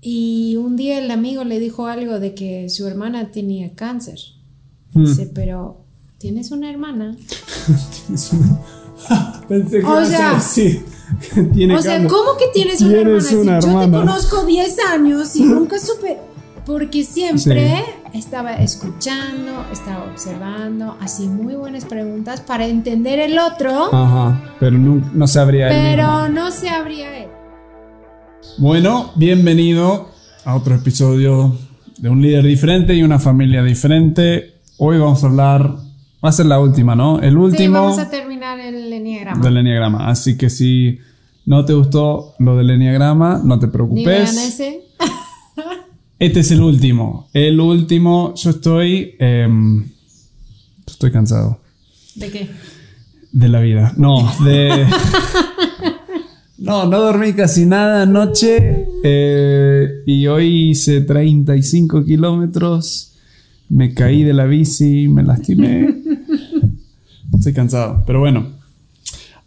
Y un día el amigo le dijo algo de que su hermana tenía cáncer. Mm. Dice, pero ¿tienes una hermana? Tienes una- Pensé que O sea- así. Tiene O sea. ¿cómo que tienes una hermana? Si una Yo te hermana. conozco 10 años y nunca supe. Porque siempre estaba escuchando, estaba observando, así muy buenas preguntas para entender el otro, Ajá, pero no, no él mismo. pero no se abría él. Bueno, bienvenido a otro episodio de un líder diferente y una familia diferente. Hoy vamos a hablar, va a ser la última, ¿no? El Sí, último vamos a terminar el enneagrama. del enneagrama. Así que si no te gustó lo del enneagrama, no te Ni vean preocupes. ese. Este es el último. El último, yo estoy, em, estoy cansado ¿De qué? de la vida. No, de... No, no dormí casi nada anoche eh, y hoy hice 35 kilómetros, me caí de la bici, me lastimé. Estoy cansado, pero bueno.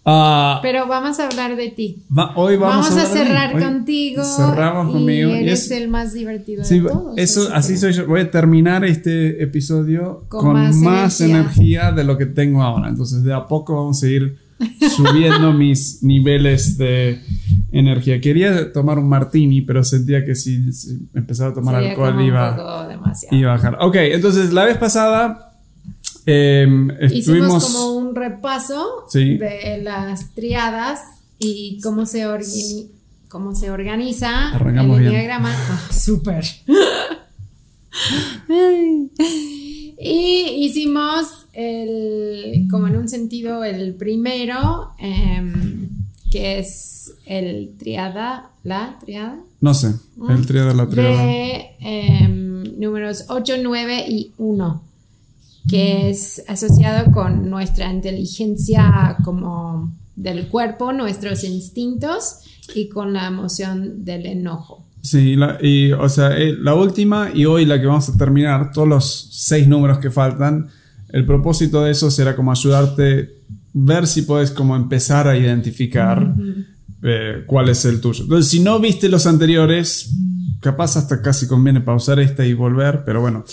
Ah, Pero vamos a hablar de ti. va- hoy vamos, Vamos, a, mí. cerrar Hoy contigo. Cerramos y conmigo. y Eres es- el más divertido Sí, de todos. eso, así que- soy yo. Voy a terminar este episodio Con con, más más, energía. energía. de lo que tengo ahora. Entonces, de a poco vamos a ir subiendo mis niveles de energía. Quería tomar un martini, pero sentía que si, si empezaba a tomar Sería alcohol iba, iba a bajar. Ok, entonces la vez pasada em, Hicimos estuvimos. como un repaso Sí. de las triadas y cómo se, cómo se organiza Arrancamos el diagrama. Súper. y hicimos el, como en un sentido, el primero, em, que es el triada, la triada. No sé, el triada de la triada. de em, números 8, 9 y 1, que es asociado con nuestra inteligencia como del cuerpo, nuestros instintos y con la emoción del enojo. Sí, la- y, o sea, eh, la última y hoy la que vamos a terminar, todos los seis números que faltan, el propósito de eso será como ayudarte, ver si puedes como empezar a identificar eh, cuál es el tuyo. Entonces, si no viste los anteriores, capaz hasta casi conviene pausar esta y volver, pero bueno.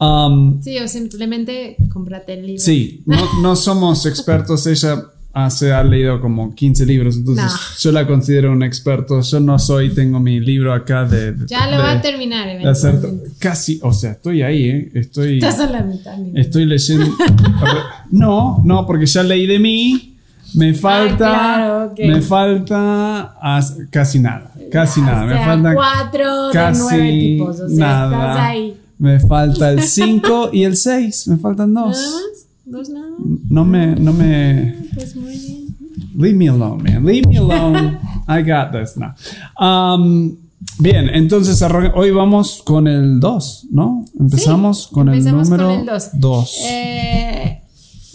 Um, Sí, o simplemente cómprate el libro. sí, no, no somos expertos, ella hace, ha leído como 15 libros, entonces No. yo la considero un experto, yo no soy, tengo mi libro acá de... de- Ya lo de- va a terminar de eventualmente. casi, o sea, estoy ahí, ¿eh? estoy, Estás a la mitad. mi estoy leyendo. No, no, porque ya leí de mí. Me falta, claro, ok. me falta as- casi nada, casi nada. O Me sea, falta cuatro de casi nueve tipos. O sea, nada. estás ahí. Me falta el 5 y el 6. Me faltan ¿Nada dos. No me, no me. Pues muy bien. Leave me alone, man. Leave me alone. I got this. No. Um, bien, entonces hoy vamos con el 2, ¿no? Empezamos con empezamos el con número el dos. 2. Eh,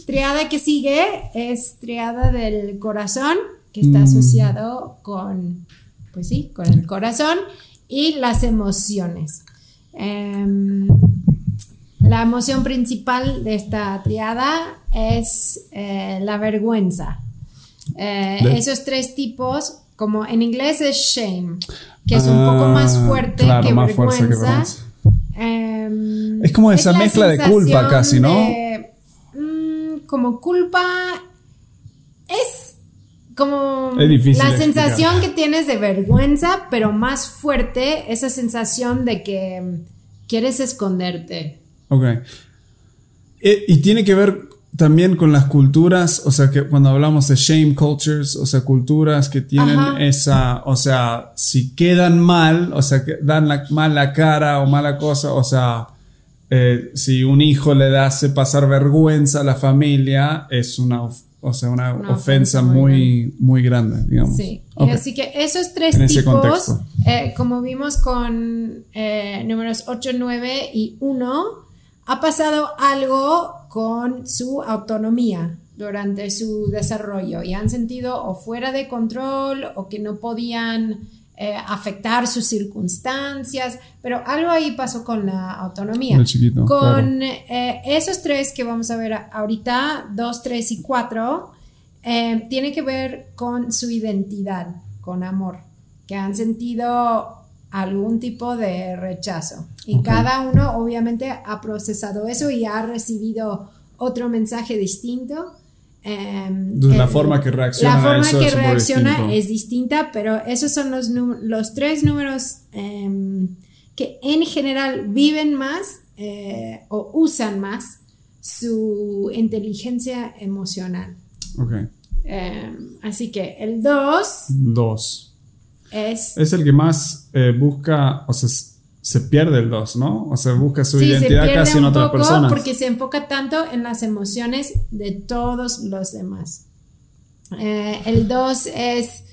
triada que sigue es triada del corazón, que Mm. está asociado con, pues sí, con el corazón y las emociones. Em, la emoción principal de esta triada es eh, la vergüenza. Eh, De- esos tres tipos, como en inglés es shame, que es un poco más Ah, fuerte claro, que, más fuerte que vergüenza. Em, Es como esa la mezcla de culpa casi, ¿no? de, mm, como culpa es como Es la explicar. sensación que tienes de vergüenza, pero más fuerte esa sensación de que mm, quieres esconderte. Ok. Eh, y tiene que ver también con las culturas, o sea, que cuando hablamos de shame cultures, o sea, culturas que tienen Ajá. esa, o sea, si quedan mal, o sea, que dan la mala cara o mala cosa, o sea, eh, si un hijo le hace pasar vergüenza a la familia, es una, o sea, una, Una ofensa ofensa muy muy, muy grande, digamos. Sí, Ok. así que esos tres En tipos, eh, como vimos con eh, números 8, 9 y 1, ha pasado algo con su autonomía durante su desarrollo y han sentido o fuera de control o que no podían eh, afectar sus circunstancias, pero algo ahí pasó con la autonomía. Chiquito, Con eh, esos tres que vamos a ver ahorita, 2, 3 y 4, eh, tiene que ver con su identidad, con amor, que han sentido algún tipo de rechazo. Y cada uno obviamente ha procesado eso y ha recibido otro mensaje distinto. Em, la forma que reacciona, la forma que reacciona es distinta, pero esos son los, los tres números em, que en general viven más eh, o usan más su inteligencia emocional. Em, así que el 2. 2. Es, es el que más eh, busca, o sea, se pierde el 2, ¿no? O sea, busca su identidad casi en otras personas. Porque se enfoca tanto en las emociones de todos los demás. Eh, el 2 es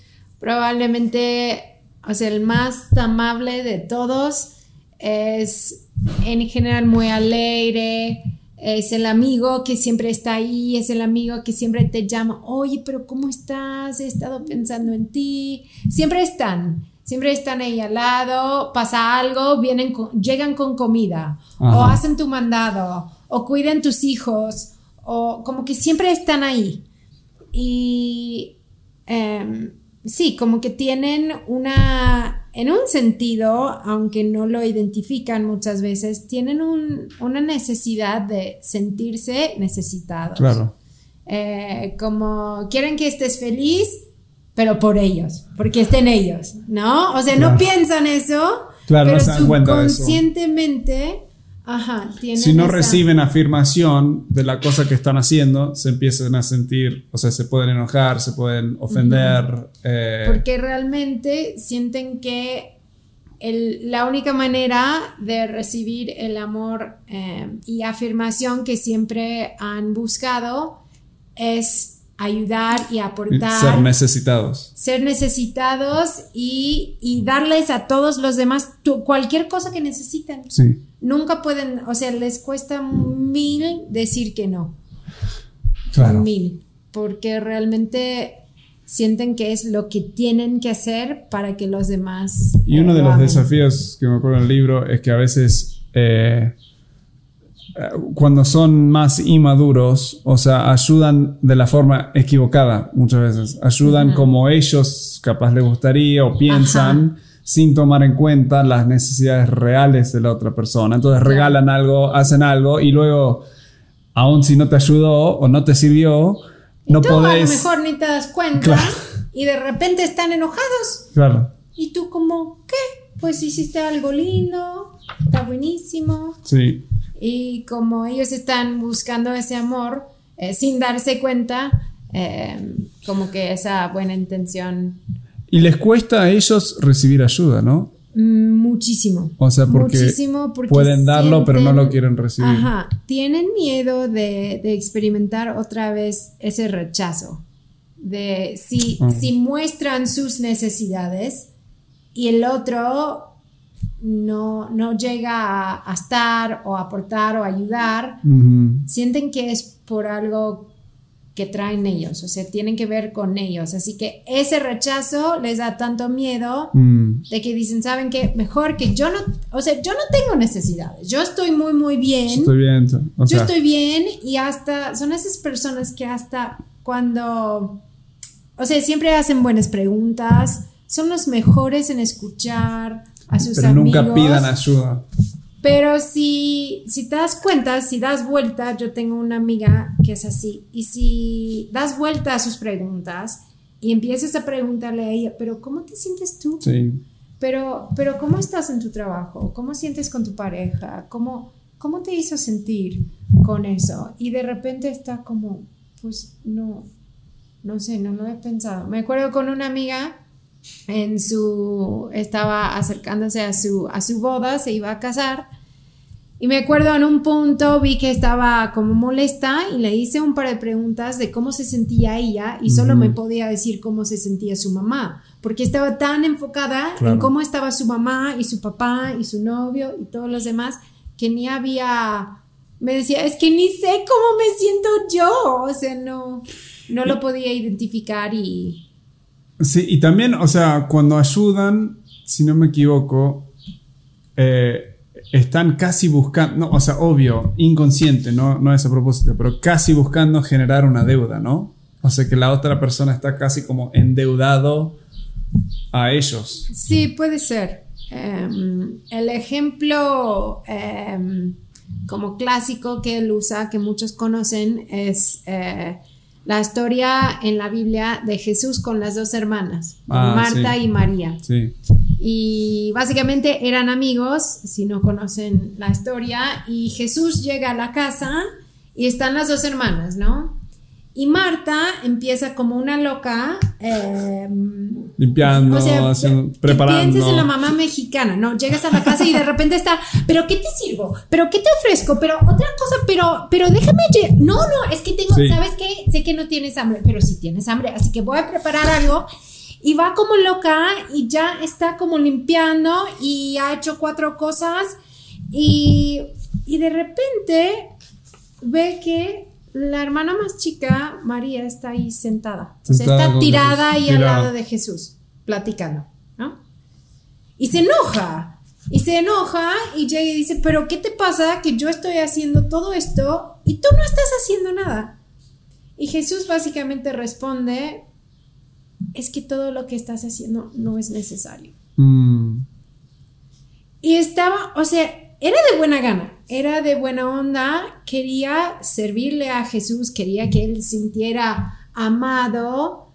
probablemente, o sea, el más amable de todos. Es en general muy alegre, es el amigo que siempre está ahí, es el amigo que siempre te llama, oye, pero ¿cómo estás? He estado pensando en ti. Siempre están, siempre están ahí al lado, pasa algo, vienen llegan con comida, o hacen tu mandado, o cuidan tus hijos, o como que siempre están ahí. Y em, sí, como que tienen una en un sentido, aunque no lo identifican muchas veces, tienen una necesidad de sentirse necesitados. Claro. Eh, como quieren que estés feliz, pero por ellos, porque estén ellos, ¿no? O sea, no piensan eso, claro, pero no subconscientemente Ajá, si no reciben afirmación de la cosa que están haciendo, se empiezan a sentir, o sea, se pueden enojar, se pueden ofender. Eh, Porque realmente sienten que la única manera de recibir el amor eh, y afirmación que siempre han buscado es ayudar y aportar. Ser necesitados. Ser necesitados y, darles a todos los demás cualquier cosa que necesitan. Sí. Nunca pueden, o sea, les cuesta mil decir que no. Claro. Mil. Porque realmente sienten que es lo que tienen que hacer para que los demás. Y uno de los desafíos que me acuerdo en el libro es que a veces. Eh, cuando son más inmaduros, o sea, ayudan de la forma equivocada muchas veces. Ayudan como ellos capaz les gustaría o piensan sin tomar en cuenta las necesidades reales de la otra persona. Entonces regalan algo, hacen algo y luego, aun si no te ayudó o no te sirvió, no tú podés... a lo mejor ni te das cuenta y de repente están enojados. Claro. Y tú como, ¿qué? Pues hiciste algo lindo, está buenísimo. Sí. Y como ellos están buscando ese amor eh, sin darse cuenta, eh, como que esa buena intención. Y les cuesta a ellos recibir ayuda, ¿no? Mm, muchísimo. O sea, porque, pueden darlo, pero no lo quieren recibir. Ajá, tienen miedo de, experimentar otra vez ese rechazo. De si, ah. si muestran sus necesidades y el otro no, no llega a, estar o aportar o ayudar, sienten que es por algo que traen ellos, o sea, tienen que ver con ellos. Así que ese rechazo les da tanto miedo mm. de que dicen, ¿saben qué? Mejor que yo no, o sea, yo no tengo necesidades, yo estoy muy, muy bien. Estoy bien. yo estoy bien y hasta, son esas personas que hasta cuando, o sea, siempre hacen buenas preguntas, son los mejores en escuchar, a sus Pero nunca pidan ayuda. Pero si, si te das cuenta, si das vuelta, yo tengo una amiga que es así, y si das vuelta a sus preguntas y empiezas a preguntarle a ella, pero ¿cómo te sientes tú? Sí. Pero, pero ¿cómo estás en tu trabajo? ¿Cómo sientes con tu pareja? ¿Cómo, ¿Cómo te hizo sentir con eso? Y de repente está como, pues no, no sé, no lo he pensado. Me acuerdo con una amiga en su, estaba acercándose a su, a su boda, se iba a casar. Y me acuerdo en un punto vi que estaba como molesta y le hice un par de preguntas de cómo se sentía ella y solo me podía decir cómo se sentía su mamá, porque estaba tan enfocada en cómo estaba su mamá y su papá y su novio y todos los demás que ni había, me decía, es que ni sé cómo me siento yo, o sea, no, no lo podía identificar y, Sí, y también, o sea, cuando ayudan, si no me equivoco, eh, están casi buscando, no, o sea, obvio, inconsciente, no, no es a propósito, pero casi buscando generar una deuda, ¿no? O sea, que la otra persona está casi como endeudado a ellos. Sí, puede ser. em, el ejemplo em, como clásico que él usa, que muchos conocen, es eh, la historia en la Biblia de Jesús con las dos hermanas, Ah, Marta sí. y María. Sí. Y básicamente eran amigos, si no conocen la historia, y Jesús llega a la casa y están las dos hermanas, ¿no? Y Marta empieza como una loca. eh, Limpiando, haciendo- que preparando. pienses en la mamá mexicana, ¿no? Llegas a la casa y de repente está, ¿pero qué te sirvo? ¿Pero qué te ofrezco? ¿Pero otra cosa? ¿Pero, pero déjame... No, no, es que tengo, Sí. ¿sabes qué? Sé que no tienes hambre, pero sí tienes hambre, así que voy a preparar algo. Y va como loca y ya está como limpiando y ha hecho cuatro cosas y, y de repente ve que la hermana más chica, María, está ahí sentada. O sea, está tirada ahí al lado de Jesús, platicando, ¿no? Y se enoja. Y se enoja y llega y dice, pero ¿qué te pasa que yo estoy haciendo todo esto y tú no estás haciendo nada? Y Jesús básicamente responde, es que todo lo que estás haciendo no es necesario. Mm, Y estaba, o sea, era de buena gana, era de buena onda, quería servirle a Jesús, quería que él sintiera amado,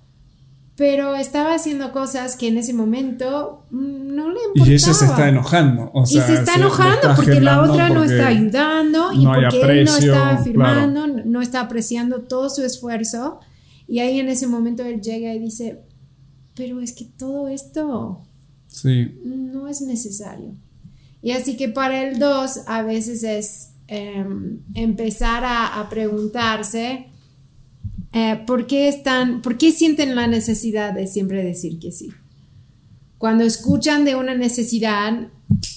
pero estaba haciendo cosas que en ese momento mm, no le importaba. y ella se está enojando. O sea, y se está enojando está porque la otra no está ayudando y no porque él no está claro. firmando, no está apreciando todo su esfuerzo. Y ahí en ese momento él llega y dice, pero es que todo esto Sí, no es necesario. Y así que para el 2 a veces es em, empezar a, a preguntarse eh, ¿por, qué están, por qué sienten la necesidad de siempre decir que sí. Cuando escuchan de una necesidad,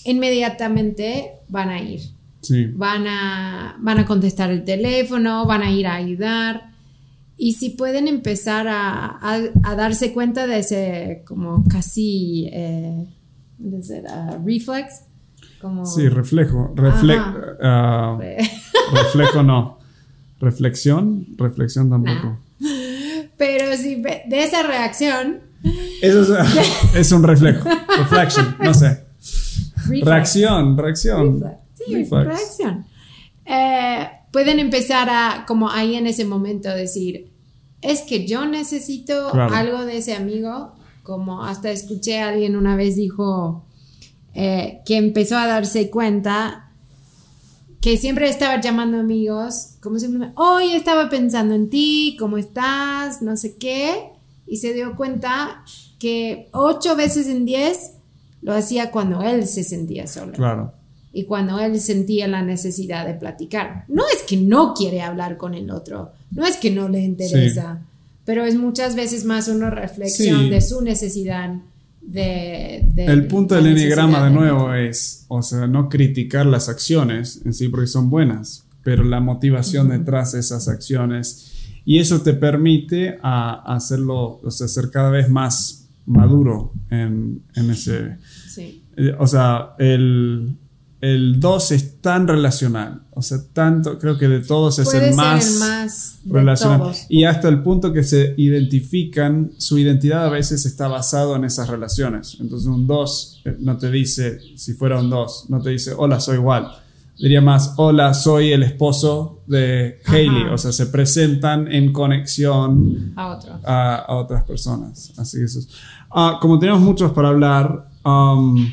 inmediatamente van a ir, sí. van a, van a contestar el teléfono, van a ir a ayudar. Y si pueden empezar a, a- a darse cuenta de ese como casi eh, ¿cómo se llama? reflex, como Sí, reflejo. Refle ah, reflejo no. Reflexión, reflexión tampoco. pero si de esa reacción, Eso es, es un reflejo. Reflection, no sé. reflex, Reacción, reacción. reflex, sí, Reflex. reacción, eh, pueden empezar a como ahí en ese momento decir, es que yo necesito Claro. algo de ese amigo, como hasta escuché a alguien una vez dijo eh, que empezó a darse cuenta que siempre estaba llamando amigos, como siempre, hoy estaba pensando en ti, ¿cómo estás? No sé qué, y se dio cuenta que ocho veces en diez lo hacía cuando él se sentía solo Claro. y cuando él sentía la necesidad de platicar. No es que no quiere hablar con el otro, no es que no le interesa, pero es muchas veces más una reflexión Sí. de su necesidad. De, de El punto del enneagrama de nuevo es, o sea, no criticar las acciones en sí porque son buenas, pero la motivación detrás de esas acciones y eso te permite a, hacerlo, o sea, ser cada vez más maduro en, en ese, Sí. eh, o sea, el, el 2 es tan relacional, o sea, tanto, creo que de todos es Puede el más, el más relacional. todos. Y hasta el punto que se identifican, su identidad a veces está basado en esas relaciones. Entonces un 2 no te dice, si fuera un 2, no te dice, hola, soy igual. Diría más, hola, soy el esposo de. Hailey. O sea, se presentan en conexión A otro. a, a otras personas. Así que eso es. Ah, como tenemos muchos para hablar, um,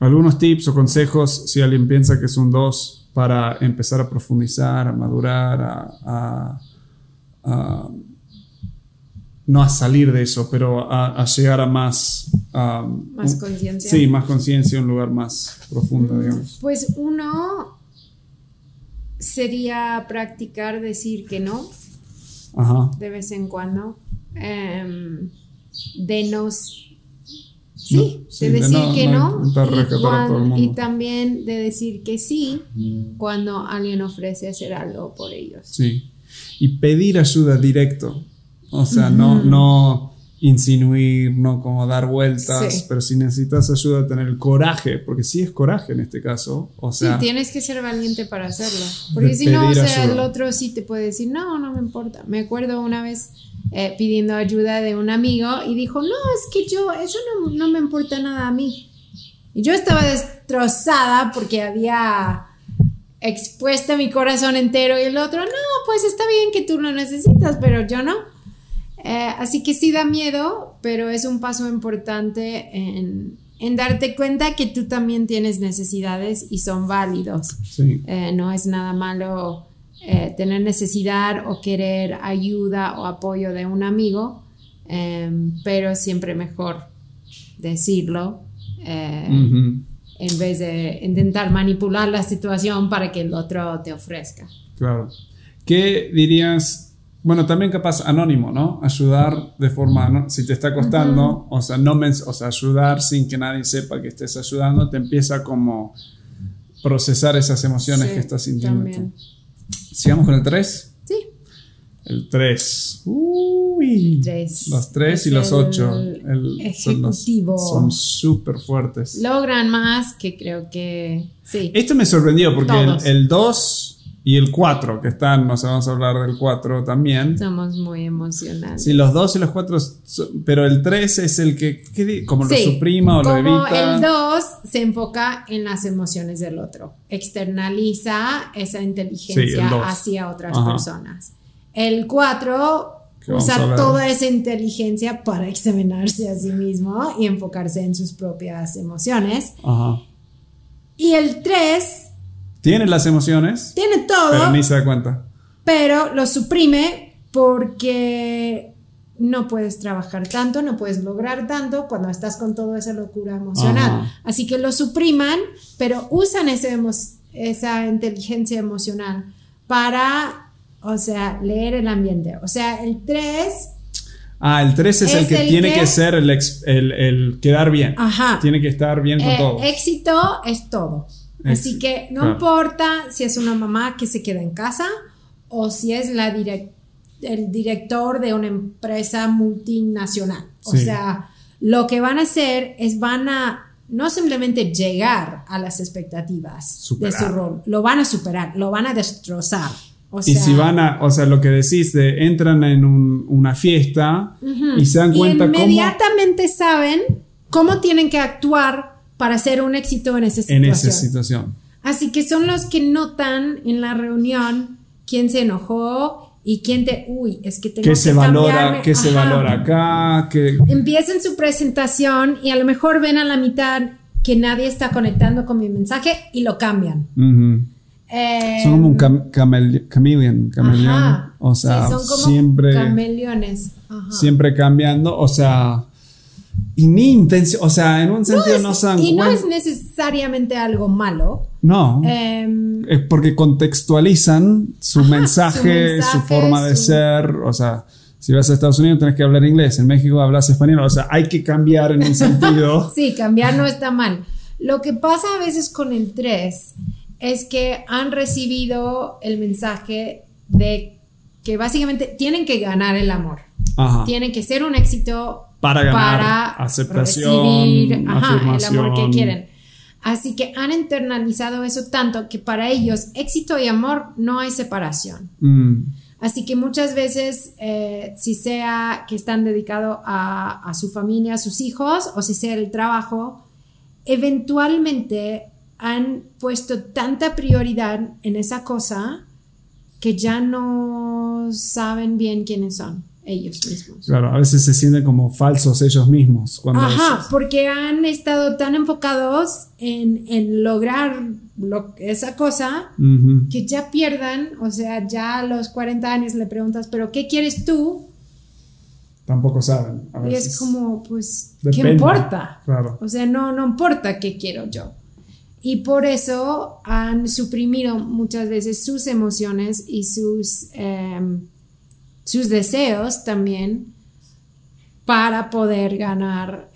algunos tips o consejos si alguien piensa que es un 2 para empezar a profundizar, a madurar, a, a- a- no a salir de eso, pero a, a llegar a más... um, Más conciencia. Sí, más conciencia, un lugar más profundo, digamos. Pues uno sería practicar decir que no Ajá. de vez en cuando. Em, de nos. Sí, de de decir no- que no y, también de decir que sí cuando alguien ofrece hacer algo por ellos. Sí. Y pedir ayuda directo. O sea, no, no insinuir, no como dar vueltas, Sí. pero si necesitas ayuda, tener el coraje, porque sí es coraje en este caso. O sea, sí, tienes que ser valiente para hacerlo. Porque si no, o sea, ayuda. el otro sí te puede decir, no, no me importa. Me acuerdo una vez eh, pidiendo ayuda de un amigo y dijo, no, es que yo, eso no, no me importa nada a mí. Y yo estaba destrozada porque había expuesto mi corazón entero y el otro, no, pues está bien que tú lo necesitas, pero yo no. Eh, así que sí da miedo, pero es un paso importante en, darte cuenta que tú también tienes necesidades y son válidos. Eh, no es nada malo eh, tener necesidad o querer ayuda o apoyo de un amigo, pero siempre mejor decirlo en vez de intentar manipular la situación para que el otro te ofrezca. Claro. ¿Qué dirías? Bueno, también capaz anónimo, ¿no? Ayudar de forma, ¿no? si te está costando, o, sea, no o sea, ayudar sin que nadie sepa que estés ayudando, te empieza como procesar esas emociones que estás sintiendo. Tú. Sigamos con el 3. Sí. El 3. Uy. Los 3 y los 8. El, ejecutivo. Son súper fuertes. Logran más que creo que. Sí. Esto me sorprendió porque el 2 y el 4 que están, no sé, vamos a hablar del 4 también. Somos muy emocionales. Sí, los 2 y los 4, pero el 3 es el que, como lo suprima o lo evita. El 2 se enfoca en las emociones del otro, externaliza esa inteligencia hacia otras personas. El 4 usa toda esa inteligencia para examinarse a sí mismo y enfocarse en sus propias emociones. Ajá. Y el 3 tiene las emociones. Tiene todo. Pero ni se da cuenta. Pero lo suprime porque no puedes trabajar tanto, no puedes lograr tanto cuando estás con toda esa locura emocional. Así que lo supriman, pero usan ese esa inteligencia emocional para, o sea, leer el ambiente. O sea, el 3... Ah, el 3 es, el que tiene que, ser el, el, quedar bien. Ajá. Tiene que estar bien con eh, todo. Éxito es todo. Así que no importa si es una mamá que se queda en casa o si es la el director de una empresa multinacional. O sea, lo que van a hacer es van a no simplemente llegar a las expectativas de su rol, lo van a superar, lo van a destrozar. y si van a, o sea, lo que decís de entran en una fiesta y se dan cuenta y inmediatamente saben cómo tienen que actuar para ser un éxito en esa situación. En esa situación. Así que son los que notan en la reunión quién se enojó y quién te, uy, es que tengo ¿Qué que se valora, qué se valora acá, que empiezan su presentación y a lo mejor ven a la mitad que nadie está conectando con mi mensaje y lo cambian. Eh, son como un chameleon, o sea, son como siempre cameleones, siempre cambiando, o sea, y ni intención, o sea, en un sentido no, son... Y no es necesariamente algo malo. No. Em, es porque contextualizan su, mensaje, su, forma de ser, o sea, si vas a Estados Unidos tienes que hablar inglés, en México hablas español, o sea, hay que cambiar en un sentido. sí, cambiar no está mal. Lo que pasa a veces con el 3 es que han recibido el mensaje de que básicamente tienen que ganar el amor. Tienen que ser un éxito para ganar aceptación, recibir el amor que quieren. Así que han internalizado eso tanto que para ellos éxito y amor no hay separación. Mm. Así que muchas veces, eh, si sea que están dedicados a, a, su familia, a sus hijos, o si sea el trabajo, eventualmente han puesto tanta prioridad en esa cosa que ya no saben bien quiénes son ellos mismos. Claro, a veces se sienten como falsos ellos mismos. Cuando Ajá, porque han estado tan enfocados en, lograr esa cosa que ya pierdan, o sea, ya a los 40 años le preguntas, pero ¿qué quieres tú? Tampoco saben. Y es como, pues, ¿qué importa? Claro. O sea, no, no importa qué quiero yo. Y por eso han suprimido muchas veces sus emociones y sus... Em, sus deseos también para poder ganar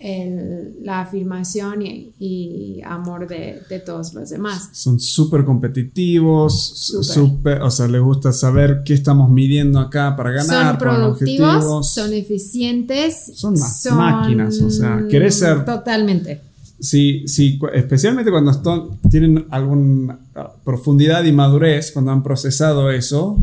la afirmación y, amor de, todos los demás. Son súper competitivos, super. o sea, les gusta saber qué estamos midiendo acá para ganar. Son productivos, son eficientes. Son, máquinas, o sea, querés ser... Totalmente. Sí, sí, especialmente cuando tienen alguna profundidad y madurez, cuando han procesado eso,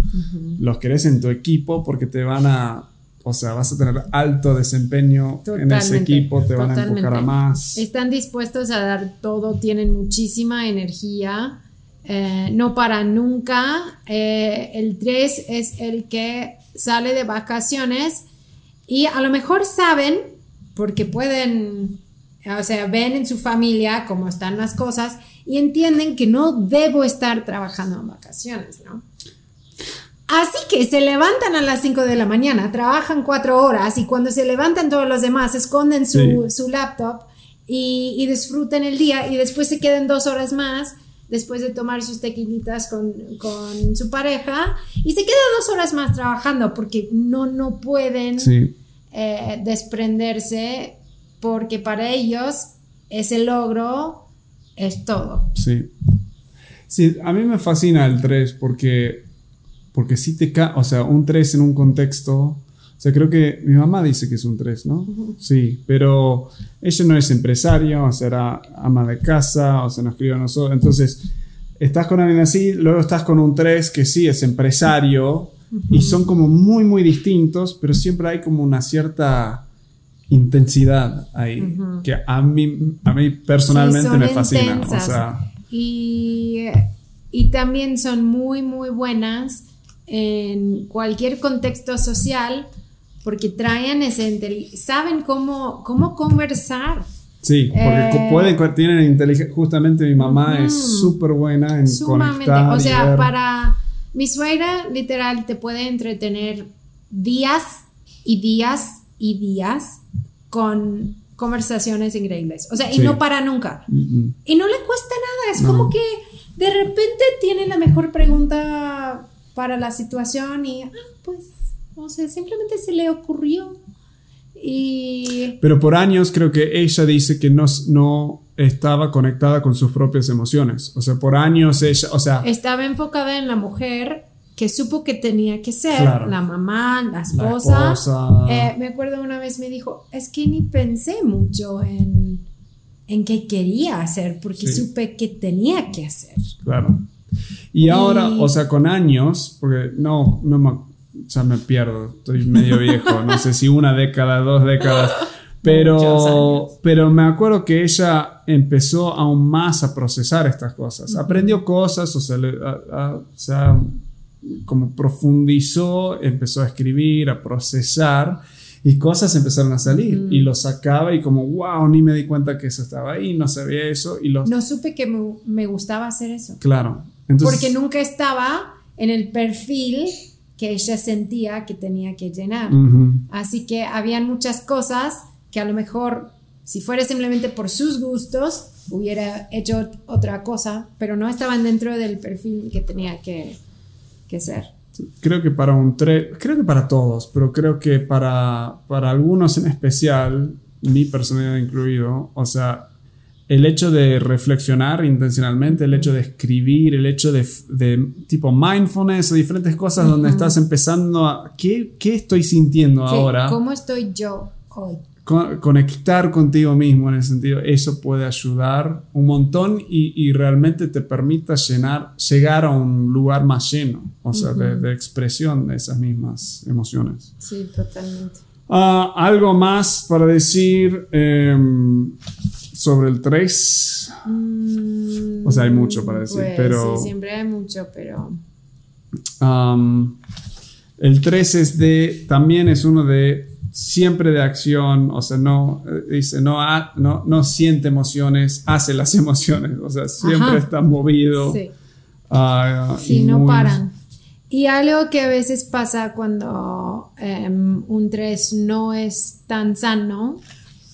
los querés en tu equipo porque te van a o sea, vas a tener alto desempeño en ese equipo, te van a enfocar a más. Están dispuestos a dar todo, tienen muchísima energía, eh, no para nunca. Eh, el 3 es el que sale de vacaciones y a lo mejor saben, porque pueden, o sea, ven en su familia cómo están las cosas y entienden que no debo estar trabajando en vacaciones, ¿no? Así que se levantan a las 5 de la mañana, trabajan 4 horas y cuando se levantan todos los demás esconden su, laptop y, y, disfruten el día y después se quedan dos horas más después de tomar sus tequilitas con, su pareja y se quedan dos horas más trabajando porque no, no pueden eh, desprenderse porque para ellos ese logro es todo. Sí. Sí, a mí me fascina el 3 porque porque si te cae, o sea, un 3 en un contexto, o sea, creo que mi mamá dice que es un 3, ¿no? Sí, pero ella no es empresaria, o sea, era ama de casa, o sea, nos crió a nosotros. Entonces, estás con alguien así, luego estás con un 3 que sí es empresario, y son como muy, muy distintos, pero siempre hay como una cierta intensidad ahí, que a mí, a mí personalmente me fascina. O sea, y, y también son muy, muy buenas en cualquier contexto social porque traen ese saben cómo, cómo conversar. Sí, porque eh, pueden, tienen inteligencia. Justamente mi mamá es súper buena en conectar. O sea, para mi suegra, literal, te puede entretener días y días y días con conversaciones increíbles. O sea, y no para nunca. Y no le cuesta nada. Es como que de repente tiene la mejor pregunta para la situación y, ah, pues, o sea, simplemente se le ocurrió. Y... Pero por años creo que ella dice que no, no estaba conectada con sus propias emociones. O sea, por años ella, o sea... Estaba enfocada en la mujer que supo que tenía que ser, la mamá, la esposa. Eh, me acuerdo una vez me dijo, es que ni pensé mucho en, en qué quería hacer, porque supe que tenía que hacer. Claro. Y ahora, o sea, con años, porque no, no me, ya me pierdo, estoy medio viejo, no sé si una década, dos décadas, pero, pero me acuerdo que ella empezó aún más a procesar estas cosas, aprendió cosas, o sea, o sea como profundizó, empezó a escribir, a procesar y cosas empezaron a salir y lo sacaba y como, wow, ni me di cuenta que eso estaba ahí, no sabía eso y los... No supe que me, me gustaba hacer eso. Claro, porque nunca estaba en el perfil que ella sentía que tenía que llenar. Así que habían muchas cosas que a lo mejor, si fuera simplemente por sus gustos, hubiera hecho otra cosa, pero no estaban dentro del perfil que tenía que, que ser. Creo que para un tres, creo que para todos, pero creo que para, para algunos en especial, mi personalidad incluido, o sea, el hecho de reflexionar intencionalmente, el hecho de escribir, el hecho de, tipo mindfulness o diferentes cosas donde estás empezando a, ¿qué, qué estoy sintiendo ahora? ¿Cómo estoy yo hoy? conectar contigo mismo en ese sentido, eso puede ayudar un montón y, realmente te permita llenar, llegar a un lugar más lleno, o sea, de, expresión de esas mismas emociones. Sí, totalmente. Ah, algo más para decir. Em, sobre el 3. Mm, o sea, hay mucho para decir, pues, pero... Sí, siempre hay mucho, pero... el 3 es de... También es uno de... Siempre de acción, o sea, no eh, dice, no, no, no siente emociones, hace las emociones, o sea, siempre está movido. Sí, uh, sí no paran. Y algo que a veces pasa cuando em, un 3 no es tan sano,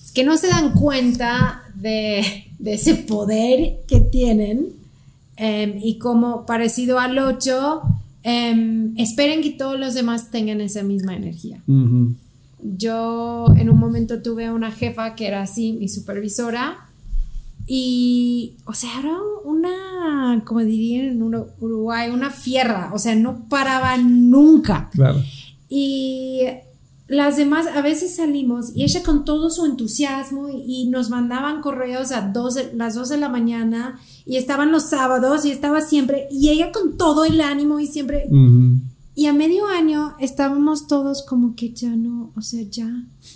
es que no se dan cuenta de, ese poder que tienen em, y como parecido al 8, em, esperen que todos los demás tengan esa misma energía. Yo en un momento tuve una jefa que era así, mi supervisora, y, o sea, era una, como dirían en Uruguay, una fierra, o sea, no paraba nunca. Claro. Y las demás, a veces salimos y ella con todo su entusiasmo y, nos mandaban correos a las 2 de la mañana y estaban los sábados y estaba siempre, y ella con todo el ánimo y siempre... Y a medio año estábamos todos como que ya no, o sea, ya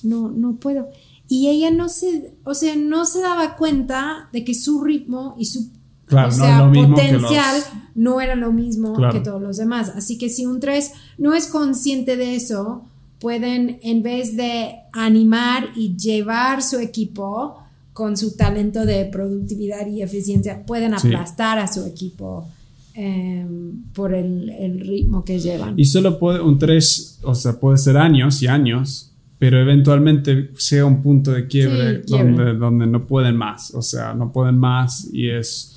no, no puedo. Y ella no se, o sea, no se daba cuenta de que su ritmo y su Claro, o sea, potencial los- no era lo mismo Claro. que todos los demás. Así que si un 3 no es consciente de eso, pueden en vez de animar y llevar su equipo con su talento de productividad y eficiencia, pueden Sí. aplastar a su equipo em, por el, el ritmo que llevan. Y solo puede, un 3, o sea, puede ser años y años, pero eventualmente llega un punto de quiebre, Sí, quiebre. Donde, donde no pueden más, o sea, no pueden más y es,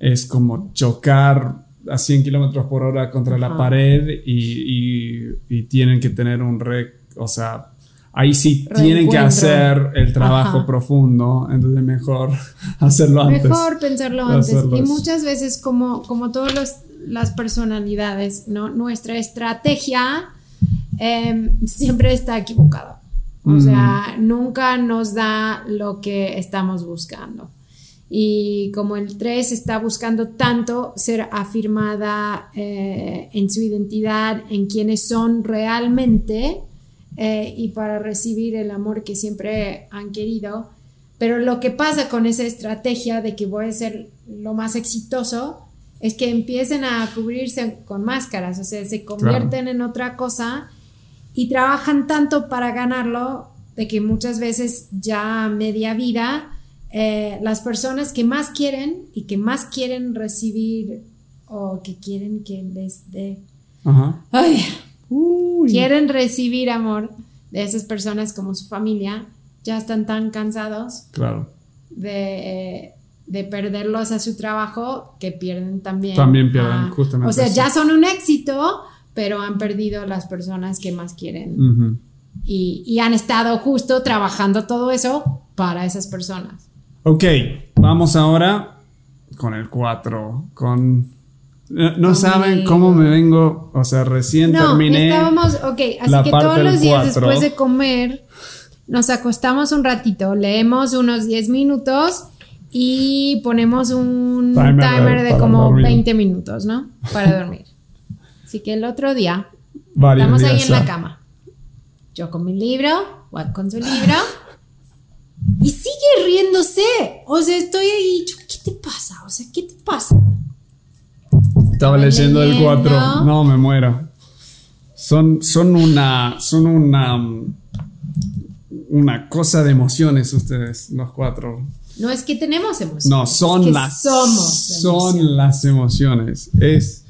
es como chocar a 100 kilómetros por hora contra la pared y, y- y tienen que tener un re, o sea, ahí sí tienen que hacer el trabajo Ajá. profundo, entonces mejor hacerlo antes. Mejor pensarlo antes. Y muchas veces, como, como todas las personalidades, ¿no? nuestra estrategia em, siempre está equivocada. O Mm. sea, nunca nos da lo que estamos buscando. Y como el 3 está buscando tanto ser afirmada eh, en su identidad, en quienes son realmente, eh, y para recibir el amor que siempre han querido, pero lo que pasa con esa estrategia de que voy a ser lo más exitoso es que empiecen a cubrirse con máscaras, o sea, se convierten en otra cosa y trabajan tanto para ganarlo de que muchas veces ya media vida eh, las personas que más quieren y que más quieren recibir o que quieren que les dé. Ajá. ay, Uy. quieren recibir amor de esas personas como su familia ya están tan cansados Claro. de, de perderlos a su trabajo que pierden también. También pierden, a- justamente O sea, eso. ya son un éxito, pero han perdido las personas que más quieren. Y, y han estado justo trabajando todo eso para esas personas. Ok, vamos ahora con el 4. Con. No saben cómo me vengo. O sea, recién No, terminé. estábamos, ok, así la que parte todos los días cuatro. después de comer nos acostamos un ratito, leemos unos 10 minutos y ponemos un Timer timer, de- como dormir. 20 minutos, ¿no? Para dormir. Así que el otro día varios estamos ahí en la cama. Yo con mi libro, Watt con su libro. Y sigue riéndose. O sea, estoy ahí. ¿Qué te pasa? O sea, ¿qué te pasa? Estaba leyendo el leyendo. 4. No, me muero. Son, son una. Son una. Una cosa de emociones ustedes, los cuatro. No es que tenemos emociones. No, son es que las. Somos. Son las emociones. Es.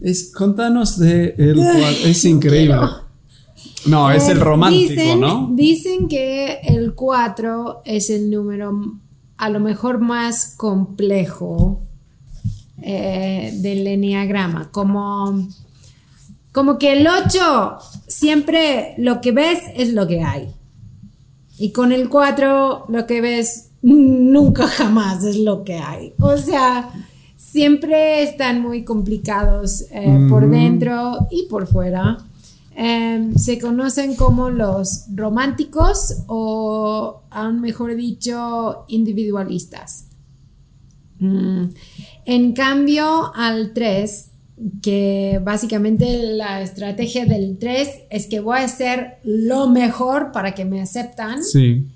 Es. Contanos de el. Es increíble. quiero. No, es el Eh, romántico, dicen, ¿no? Dicen que el 4 es el número a lo mejor más complejo eh, del enneagrama. Como, como que el 8 siempre lo que ves es lo que hay. Y con el 4 lo que ves nunca jamás es lo que hay. O sea, siempre están muy complicados eh, por dentro y por fuera. Em, se conocen como los románticos o, aún mejor dicho, individualistas. Mm. En cambio, al 3, que básicamente la estrategia del 3 es que voy a hacer lo mejor para que me aceptan. Sí.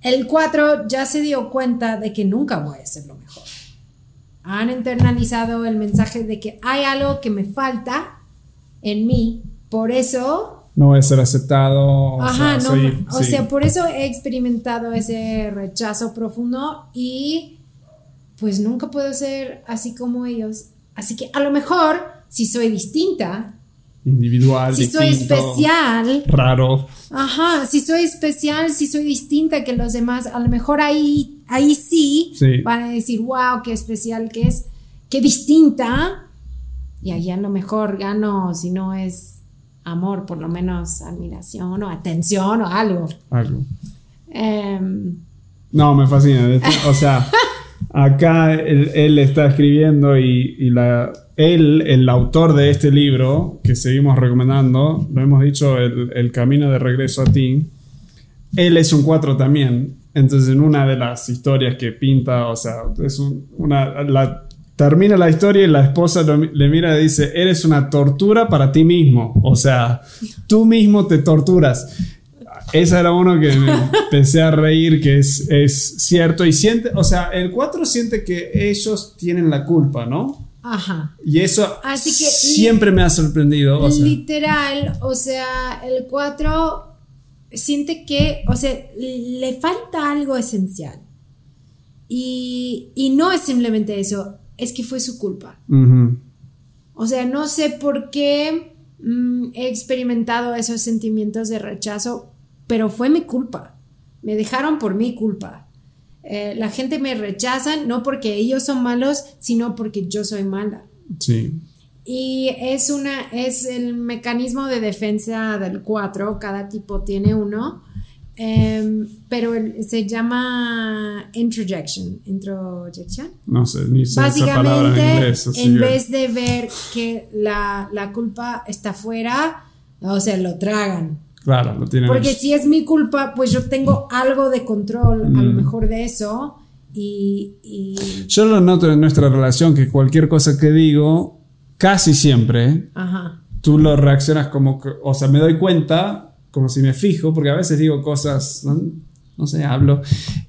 El 4 ya se dio cuenta de que nunca voy a hacer lo mejor. Han internalizado el mensaje de que hay algo que me falta en mí. Por eso, No voy a ser aceptado. o ajá, sea, no, soy- o sí. sea, por eso he experimentado ese rechazo profundo y pues nunca puedo ser así como ellos. Así que a lo mejor, si soy distinta, individual, si soy especial, raro. Ajá, si soy especial, si soy distinta que los demás, a lo mejor ahí, ahí sí, Sí. van a decir, wow, qué especial que es, qué distinta. Y ahí a lo mejor gano, si no es amor, por lo menos admiración o atención o algo. Algo. Em, No, me fascina. O sea, acá él, está escribiendo y, y él, el autor de este libro que seguimos recomendando, lo hemos dicho, el, el camino de regreso a ti, él es un 4 también. Entonces, en una de las historias que pinta, o sea, es un- una, la- termina la historia y la esposa le mira y dice, eres una tortura para ti mismo. O sea, tú mismo te torturas. Esa era uno que me empecé a reír, que es, es cierto. Y siente, o sea, el 4 siente que ellos tienen la culpa, ¿no? Ajá. Y eso Así que- siempre me ha sorprendido. O sea, Literal, o sea, el 4 siente que, o sea, le falta algo esencial. Y, y no es simplemente eso, es que fue su culpa. O sea, no sé por qué mm, he experimentado esos sentimientos de rechazo, pero fue mi culpa. Me dejaron por mi culpa. Eh, la gente me rechaza no porque ellos son malos, sino porque yo soy mala. sí. Y es una es el mecanismo de defensa del 4, cada tipo tiene uno. em, pero el- se llama introjection, introjection. No sé, ni sé esa palabra en Básicamente, inglés. en vez de ver que la, la culpa está fuera, o sea, lo tragan. Claro, lo tienen Porque si es mi culpa, pues yo tengo algo de control, a lo Mm. mejor de eso. Y, y- Yo lo noto en nuestra relación que cualquier cosa que digo, casi siempre, ajá. tú lo reaccionas como que, o sea, me doy cuenta, como si me fijo, porque a veces digo cosas, no, no sé, hablo,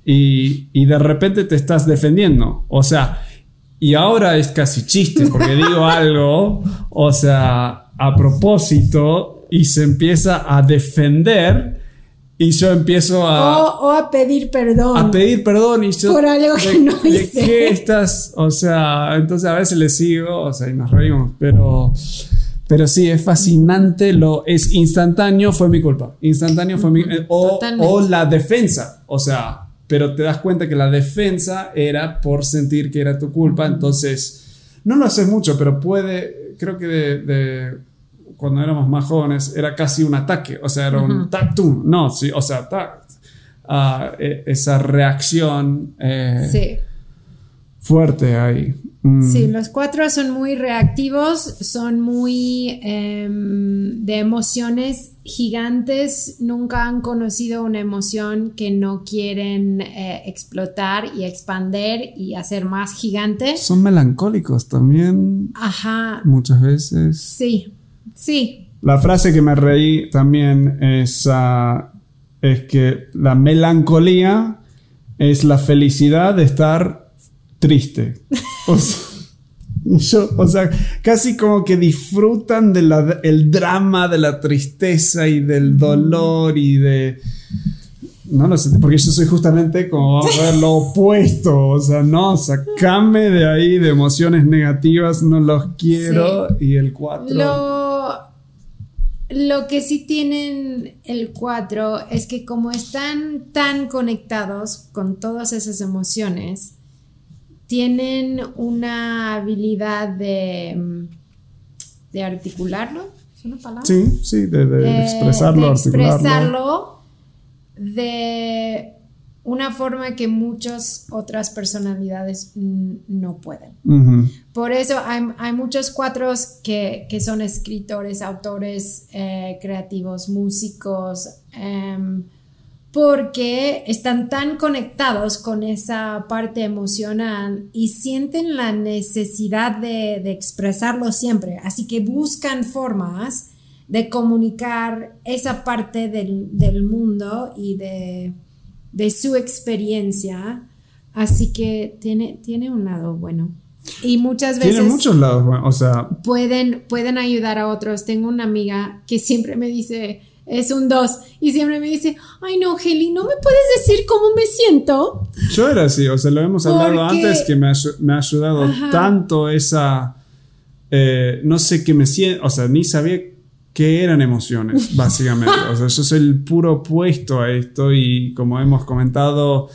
y, y de repente te estás defendiendo. O sea, y ahora es casi chiste, porque digo algo, o sea, a propósito, y se empieza a defender, y yo empiezo a O, o a pedir perdón. a pedir perdón y yo Por algo que ¿de- no ¿de hice. qué estás? O sea, entonces a veces le sigo, o sea, y nos reímos, pero pero sí es fascinante lo es instantáneo fue mi culpa. Instantáneo fue mi eh, o, o la defensa, o sea, pero te das cuenta que la defensa era por sentir que era tu culpa, entonces no lo haces mucho, pero puede creo que de, de- cuando éramos más jóvenes era casi un ataque, o sea, era un tac tum, no, sí, o sea, ah, e- esa reacción eh, Sí. fuerte ahí. Mm, Sí, los cuatro son muy reactivos, son muy em, de emociones gigantes, nunca han conocido una emoción que no quieren eh, explotar y expander y hacer más gigante. Son melancólicos también Ajá, muchas veces. sí, sí, La frase que me reí también es, ah, es que la melancolía es la felicidad de estar triste. O sea, yo- o sea, casi como que disfrutan del drama, de la tristeza y del dolor y de... No lo sé, porque yo soy justamente como vamos a ver, lo opuesto. O sea, no, sacame de ahí de emociones negativas, no los quiero. Y el 4. Lo, lo que sí tienen el 4 es que como están tan conectados con todas esas emociones, tienen una habilidad de, de articularlo. ¿Es una palabra? Sí, sí, de, de Eh, expresarlo, de articularlo. De una forma que muchas otras personalidades no pueden. Por eso hay, hay muchos cuatros que, que son escritores, autores, eh, creativos, músicos, em, porque están tan conectados con esa parte emocional y sienten la necesidad de, de expresarlo siempre. Así que buscan formas de comunicar esa parte del, del mundo y de, de su experiencia. Así que tiene, tiene un lado bueno. Y muchas veces Tiene muchos lados, bueno, o sea, pueden, pueden ayudar a otros. Tengo una amiga que siempre me dice, es un 2, y siempre me dice, ay no, Heli, ¿no me puedes decir cómo me siento? yo era así, o sea, lo hemos hablado Porque- antes que me ha, me ha ayudado Ajá. tanto esa, eh, no sé qué me siento, o sea, ni sabía qué eran emociones, básicamente. O sea, yo soy el puro opuesto a esto y como hemos comentado,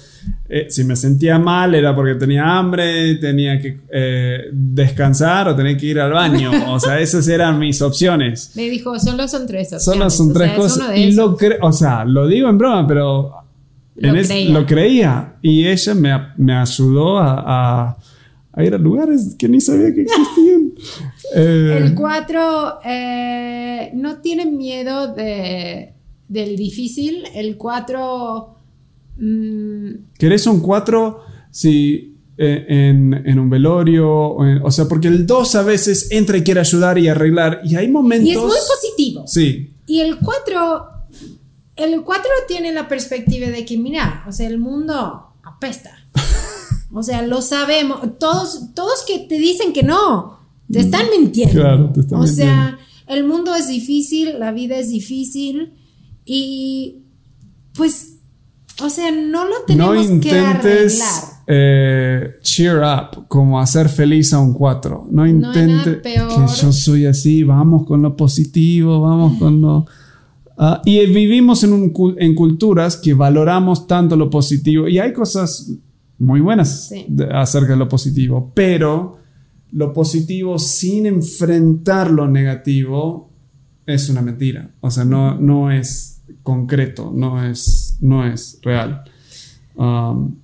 eh, si me sentía mal era porque tenía hambre, tenía que eh, descansar o tenía que ir al baño. O sea, esas eran mis opciones. Me dijo, solo son tres opciones. Solo son o tres sea, cosas. Y lo o sea, lo digo en broma, pero Lo en es- creía. lo creía. Y ella me, me ayudó a, a- a ir a lugares que ni sabía que existían. Eh, El 4 no tiene miedo de, del difícil. El 4... ¿Querés un 4? Si eh, en, en un velorio, o, en- o sea, porque el 2 a veces entra y quiere ayudar y arreglar, y hay momentos... Y es muy positivo. Sí, Y el 4, el 4 tiene la perspectiva de que, mira, o sea, el mundo apesta. O sea, lo sabemos. Todos, todos que te dicen que no, te están mintiendo. Claro, te están o sea, el mundo es difícil, la vida es difícil y pues, o sea, no lo no tenemos que intentes arreglar. eh, cheer up, como hacer feliz a un 4. No intentes que yo soy así, vamos con lo positivo, vamos con lo... Ah, y vivimos en, un en culturas que valoramos tanto lo positivo y hay cosas muy buenas Sí. de- acerca de lo positivo, pero lo positivo sin enfrentar lo negativo es una mentira. O sea, no, no es concreto, no es, no es real. Um,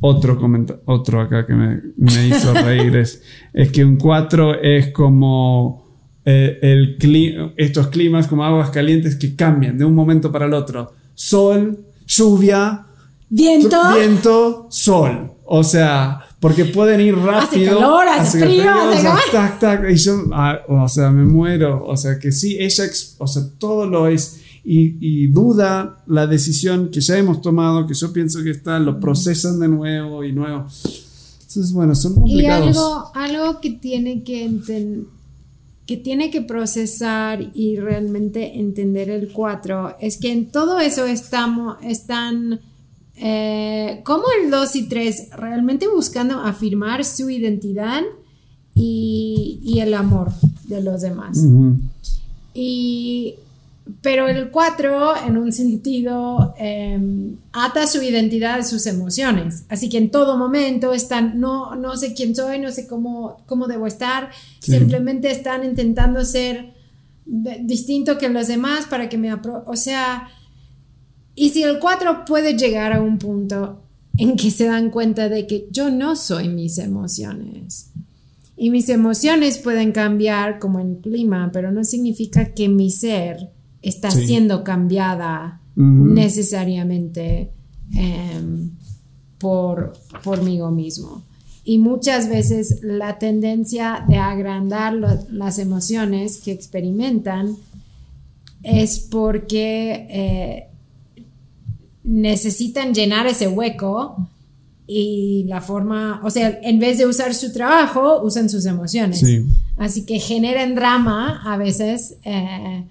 otro comenta- otro acá que me, me hizo reír es, es que un 4 es como eh, el cli- estos climas como aguas calientes que cambian de un momento para el otro. Sol, lluvia, Viento. viento, sol. O sea, porque pueden ir rápido. calor, hace frío, o hace sea, calor. tac, tac, y yo, ah, o sea, me muero. O sea, que sí, ella, o sea, todo lo es. Y, y duda la decisión que ya hemos tomado, que yo pienso que está, lo procesan de nuevo y nuevo. Entonces, bueno, son Y complicados. algo, algo que tiene que enten- que tiene que procesar y realmente entender el 4 es que en todo eso estamos, están eh, como el 2 y 3 realmente buscando afirmar su identidad y, y el amor de los demás. Y, pero el 4, en un sentido, eh, ata su identidad a sus emociones. Así que en todo momento están, no, no sé quién soy, no sé cómo, cómo debo estar, Sí. simplemente están intentando ser distinto que los demás para que me O sea, y si el 4 puede llegar a un punto en que se dan cuenta de que yo no soy mis emociones. Y mis emociones pueden cambiar como en clima, pero no significa que mi ser está Sí. siendo cambiada necesariamente em, por, por mí mismo. Y muchas veces la tendencia de agrandar lo- las emociones que experimentan es porque eh, necesitan llenar ese hueco y la forma, o sea, en vez de usar su trabajo, usan sus emociones. Sí. Así que generan drama a veces eh,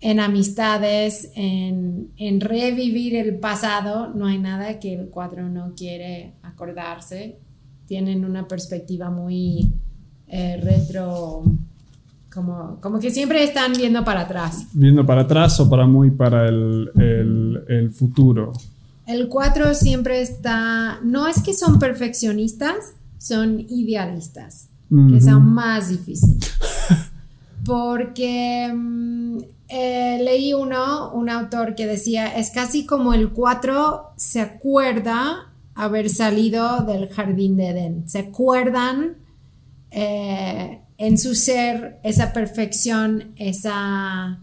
en amistades, en, en revivir el pasado. No hay nada que el 4 no quiere acordarse. Tienen una perspectiva muy eh, retro, como, como que siempre están viendo para atrás. Viendo para atrás o para muy para el, el- el futuro. El 4 siempre está, no es que son perfeccionistas, son idealistas, que es aún más difícil. Porque mm, eh, leí uno, un autor que decía, es casi como el 4 se acuerda haber salido del jardín de Edén, se acuerdan eh, en su ser esa perfección, esa,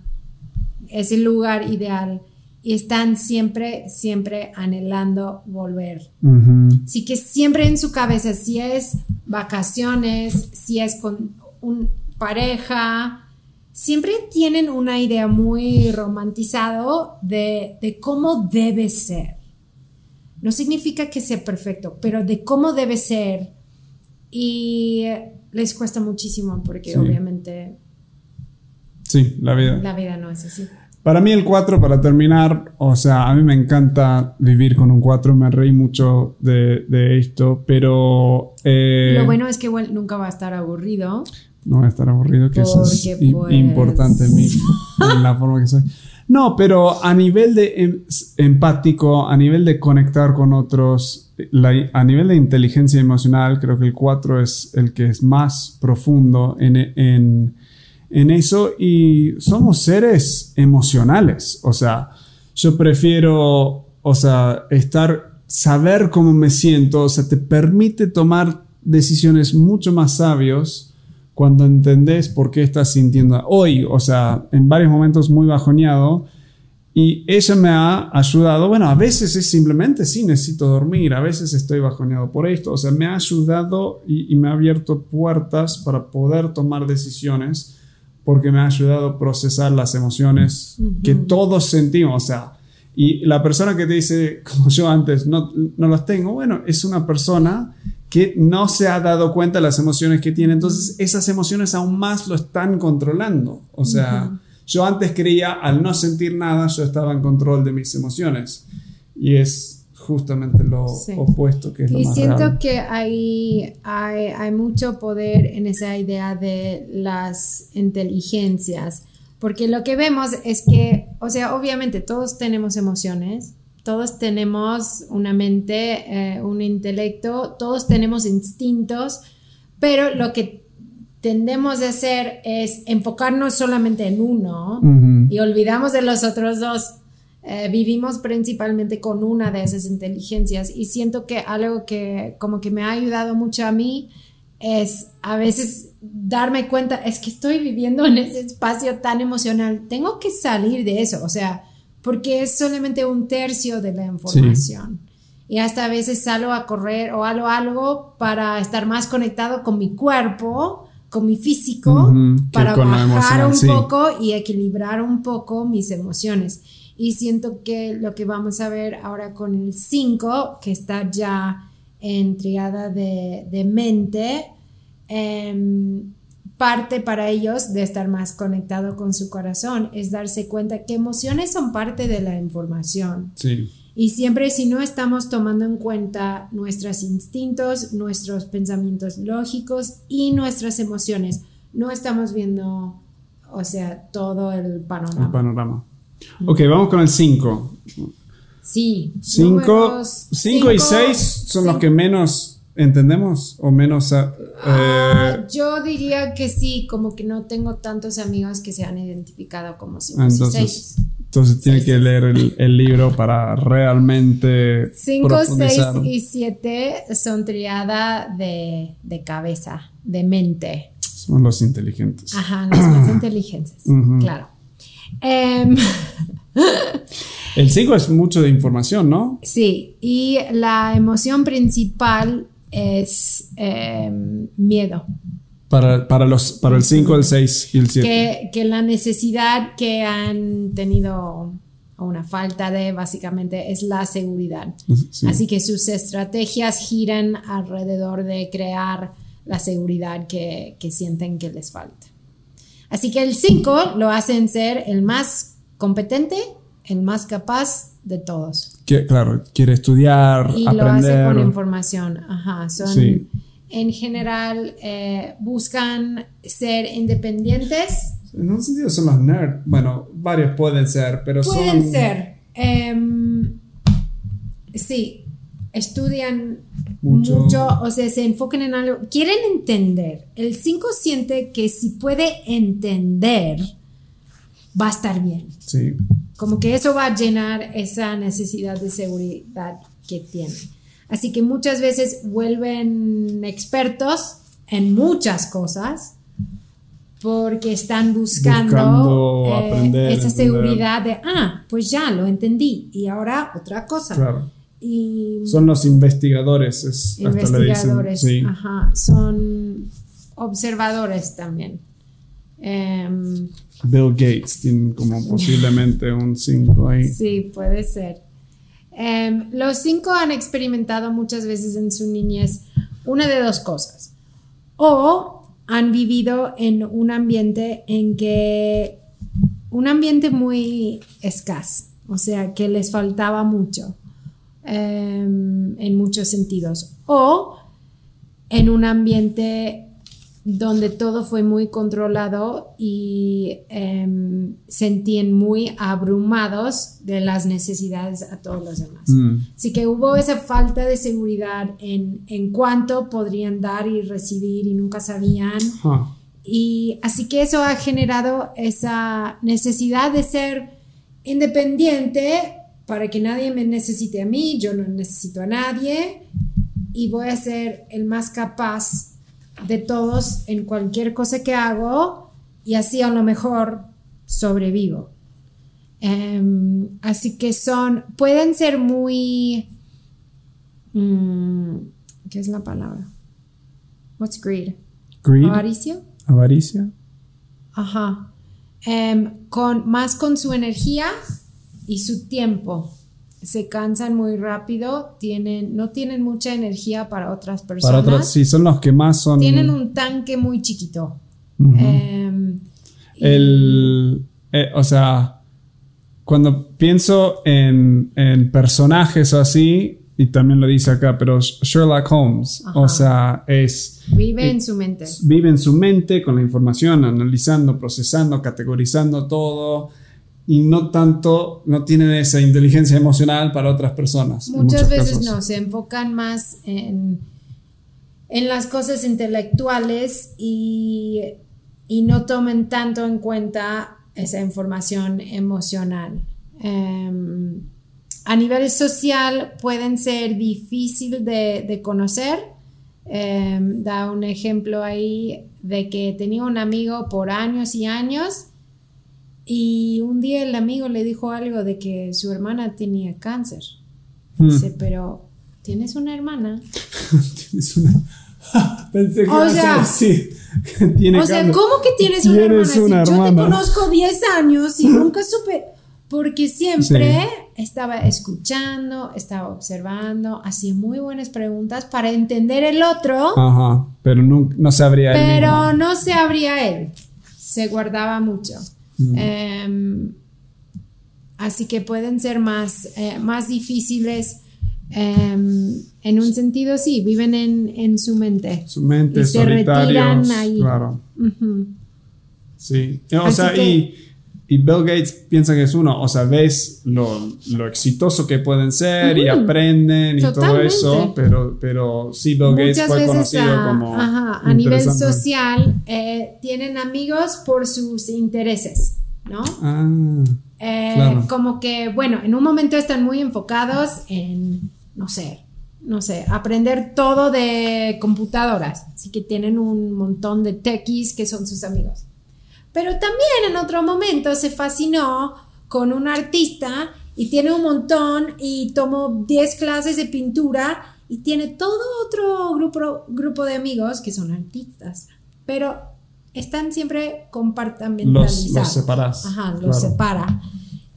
ese lugar ideal y están siempre, siempre anhelando volver. Ujú. Así que siempre en su cabeza, si es vacaciones, si es con un pareja, siempre tienen una idea muy romantizado de, de cómo debe ser. No significa que sea perfecto, pero de cómo debe ser. Y les cuesta muchísimo porque Sí. obviamente Sí, la vida. la vida no es así. Para mí el 4, para terminar, o sea, a mí me encanta vivir con un 4, me reí mucho de, de esto, pero eh, Lo bueno es que igual nunca va a estar aburrido. no voy a estar aburrido, que eso es pues- importante en mí, en la forma que soy. No, pero a nivel de em- empático, a nivel de conectar con otros, a nivel de inteligencia emocional, creo que el 4 es el que es más profundo en, en, en eso. Y somos seres emocionales. O sea, yo prefiero, o sea, estar, saber cómo me siento, o sea, te permite tomar decisiones mucho más sabios cuando entendés por qué estás sintiendo hoy, o sea, en varios momentos muy bajoneado Y ella me ha ayudado, bueno, a veces es simplemente, sí, necesito dormir, a veces estoy bajoneado por esto, o sea, me ha ayudado y, me ha abierto puertas para poder tomar decisiones porque me ha ayudado a procesar las emociones que todos sentimos, o sea, y la persona que te dice, como yo antes, no, no las tengo, bueno, es una persona que no se ha dado cuenta de las emociones que tiene, entonces esas emociones aún más lo están controlando, o sea... Yo antes creía, al no sentir nada, yo estaba en control de mis emociones. Y es justamente lo opuesto que es y lo siento que hay, hay, hay, mucho poder en esa idea de las inteligencias, porque lo que vemos es que, o sea, obviamente todos tenemos emociones, todos tenemos una mente, eh, un intelecto, todos tenemos instintos, pero lo que tendemos a hacer es enfocarnos solamente en uno y olvidamos de los otros dos. Eh, vivimos principalmente con una de esas inteligencias y siento que algo que como que me ha ayudado mucho a mí es a veces darme cuenta, es que estoy viviendo en ese espacio tan emocional, tengo que salir de eso, o sea, porque es solamente un tercio de la información. Y hasta a veces salgo a correr o hago algo para estar más conectado con mi cuerpo con mi físico para bajar un poco y equilibrar un poco mis emociones. Y siento que lo que vamos a ver ahora con el 5, que está ya en triada de, de mente, em, parte para ellos de estar más conectado con su corazón es darse cuenta que emociones son parte de la información. Sí. Y siempre si no estamos tomando en cuenta nuestros instintos, nuestros pensamientos lógicos y nuestras emociones, no estamos viendo, o sea, todo el panorama. El panorama. Ok, vamos con el 5. Sí. 5 y 6 son los que menos entendemos o menos... Ah, eh, yo diría que sí, como que no tengo tantos amigos que se han identificado como 5 y 6. Entonces tiene que leer el, libro para realmente. 5, 6 y 7 son triada de, cabeza, de mente. Son los inteligentes. Ajá, los más inteligentes, claro. Em, el 5 es mucho de información, ¿no? Sí, y la emoción principal es em, miedo. Para, los, para el 5, el 6 y el 7. Que, la necesidad que han tenido o una falta de básicamente es la seguridad. Así que sus estrategias giran alrededor de crear la seguridad que, sienten que les falta. Así que el 5 lo hacen ser el más competente, el más capaz de todos. Que, claro, quiere estudiar, y lo hace con información. Ajá, son en general eh, buscan ser independientes. En un sentido son los nerds. Bueno, varios pueden ser, pero son... Pueden ser. Em, sí, estudian mucho. o sea, se enfocan en algo. Quieren entender. El 5 siente que si puede entender, va a estar bien. Sí. Como que eso va a llenar esa necesidad de seguridad que tienen. Así que muchas veces vuelven expertos en muchas cosas porque están buscando, eh, esa seguridad de, ah, pues ya lo entendí y ahora otra cosa. Claro. Y son los investigadores. Es, investigadores, ajá, son observadores también. Em, Bill Gates tiene como posiblemente un 5 ahí. Sí, puede ser. Em, los cinco han experimentado muchas veces en su niñez una de dos cosas. O han vivido en un ambiente en que, un ambiente muy escaso, o sea, que les faltaba mucho em, en muchos sentidos. O en un ambiente donde todo fue muy controlado y em, sentían muy abrumados de las necesidades a todos los demás. Mm. Así que hubo esa falta de seguridad en, en cuánto podrían dar y recibir y nunca sabían. Y así que eso ha generado esa necesidad de ser independiente para que nadie me necesite a mí, yo no necesito a nadie y voy a ser el más capaz de todos en cualquier cosa que hago y así a lo mejor sobrevivo. Em, así que son, pueden ser muy, mm, ¿qué es la palabra? What's greed? Greed. Avaricio. Avaricia. Ajá. Em, con, más con su energía y su tiempo. Se cansan muy rápido, tienen, no tienen mucha energía para otras personas. Para otras, sí, son los que más son. Tienen un tanque muy chiquito. Em, El, eh, o sea, cuando pienso en, en personajes así, y también lo dice acá, pero Sherlock Holmes, Ajá. o sea, es vive eh, en su mente. vive en su mente con la información, analizando, procesando, categorizando todo y no tanto, no tienen esa inteligencia emocional para otras personas. Muchas veces casos. no, se enfocan más en, en las cosas intelectuales y, y no tomen tanto en cuenta esa información emocional. Em, a nivel social pueden ser difícil de, de conocer. Em, da un ejemplo ahí de que tenía un amigo por años y años y un día el amigo le dijo algo de que su hermana tenía cáncer. Hmm. Dice, pero tienes una hermana. Tienes una- Pensé que O sea- así. Tiene O sea. ¿cómo que tienes una hermana? Si una yo te hermana. conozco 10 años y nunca supe. Porque siempre estaba escuchando, estaba observando, hacía muy buenas preguntas para entender el otro, Ajá, pero no, no sabría él pero mismo. no se abría él. Se guardaba mucho. Mm. Em, así que pueden ser más, eh, más difíciles. em, en un sentido, sí, viven en, en su mente. Su mente, y se retiran ahí. Claro, Ujú. sí. O Así sea, que- y, y Bill Gates piensa que es uno. O sea, ves lo, lo exitoso que pueden ser y aprenden y todo eso, pero, pero sí, Bill Gates Muchas fue veces conocido a, como. ajá, a nivel social eh, tienen amigos por sus intereses, ¿no? Ah, Eh, Claro. Como que, bueno, en un momento están muy enfocados en, no sé, no sé, aprender todo de computadoras. Así que tienen un montón de techies que son sus amigos. Pero también en otro momento se fascinó con un artista y tiene un montón y tomó 10 clases de pintura y tiene todo otro grupo, grupo de amigos que son artistas. Pero están siempre compartimentalizados. Los- los separás, Ajá, los claro. separa.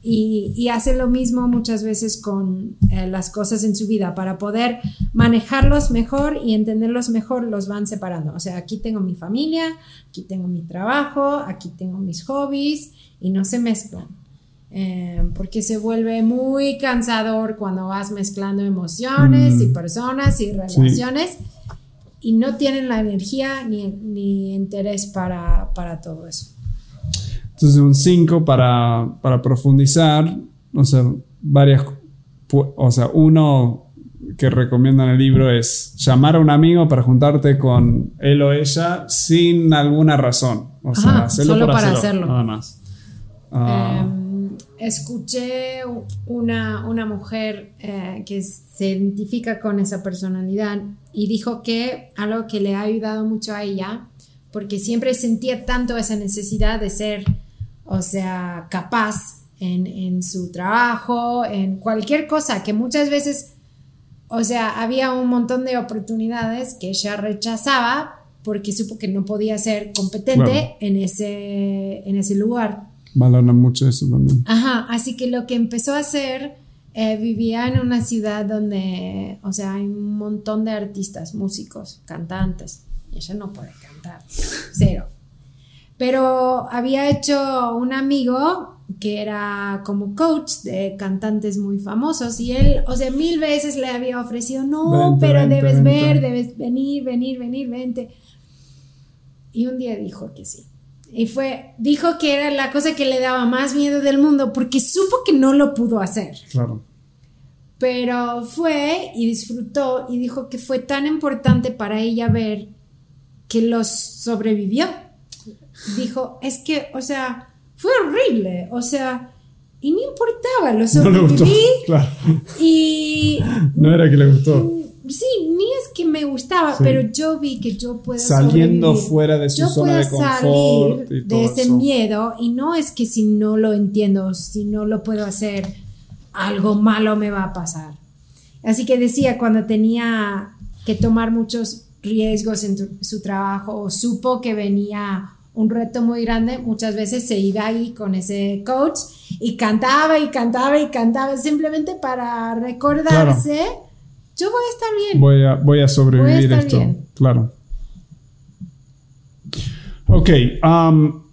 Y, y hace lo mismo muchas veces con eh, las cosas en su vida. Para poder manejarlos mejor y entenderlos mejor, los van separando. O sea, aquí tengo mi familia, aquí tengo mi trabajo, aquí tengo mis hobbies y no se mezclan. Eh, porque se vuelve muy cansador cuando vas mezclando emociones Mm. y personas y relaciones y no tienen la energía ni, ni interés para, para todo eso. Entonces, un 5 para, para profundizar, o sea, varias, o sea, uno que recomienda en el libro es llamar a un amigo para juntarte con él o ella sin alguna razón. O sea, Ajá, hacerlo solo por para hacerlo, hacerlo. nada más. Ah, Em, escuché una, una mujer eh, que se identifica con esa personalidad y dijo que algo que le ha ayudado mucho a ella, porque siempre sentía tanto esa necesidad de ser, o sea, capaz en, en su trabajo, en cualquier cosa, que muchas veces, o sea, había un montón de oportunidades que ella rechazaba porque supo que no podía ser competente Claro. en, ese, en ese lugar. valoran mucho eso también. Ajá, así que lo que empezó a hacer, eh, vivía en una ciudad donde, o sea, hay un montón de artistas, músicos, cantantes, y ella no puede cantar, cero. Pero había hecho un amigo que era como coach de cantantes muy famosos y él, o sea, mil veces le había ofrecido, no, Vente, pero vente, debes vente". ver, debes venir, venir, venir, vente. Y un día dijo que sí. Y fue, dijo que era la cosa que le daba más miedo del mundo porque supo que no lo pudo hacer. Claro. Pero fue y disfrutó y dijo que fue tan importante para ella ver que los sobrevivió. Dijo, es que, o sea, fue horrible, o sea, y no importaba, lo No sobreviví Claro. y No era que le gustó. Sí, ni es que me gustaba, Sí. pero yo vi que yo puedo Saliendo sobrevivir. fuera de su yo zona de confort salir y todo de ese eso. miedo y no es que si no lo entiendo, si no lo puedo hacer, algo malo me va a pasar. Así que decía, cuando tenía que tomar muchos riesgos en tu- su trabajo o supo que venía un reto muy grande, muchas veces se iba ahí con ese coach y cantaba y cantaba y cantaba simplemente para recordarse, yo voy a estar bien. Voy a, voy a sobrevivir estar esto. bien. Claro. Ok, um,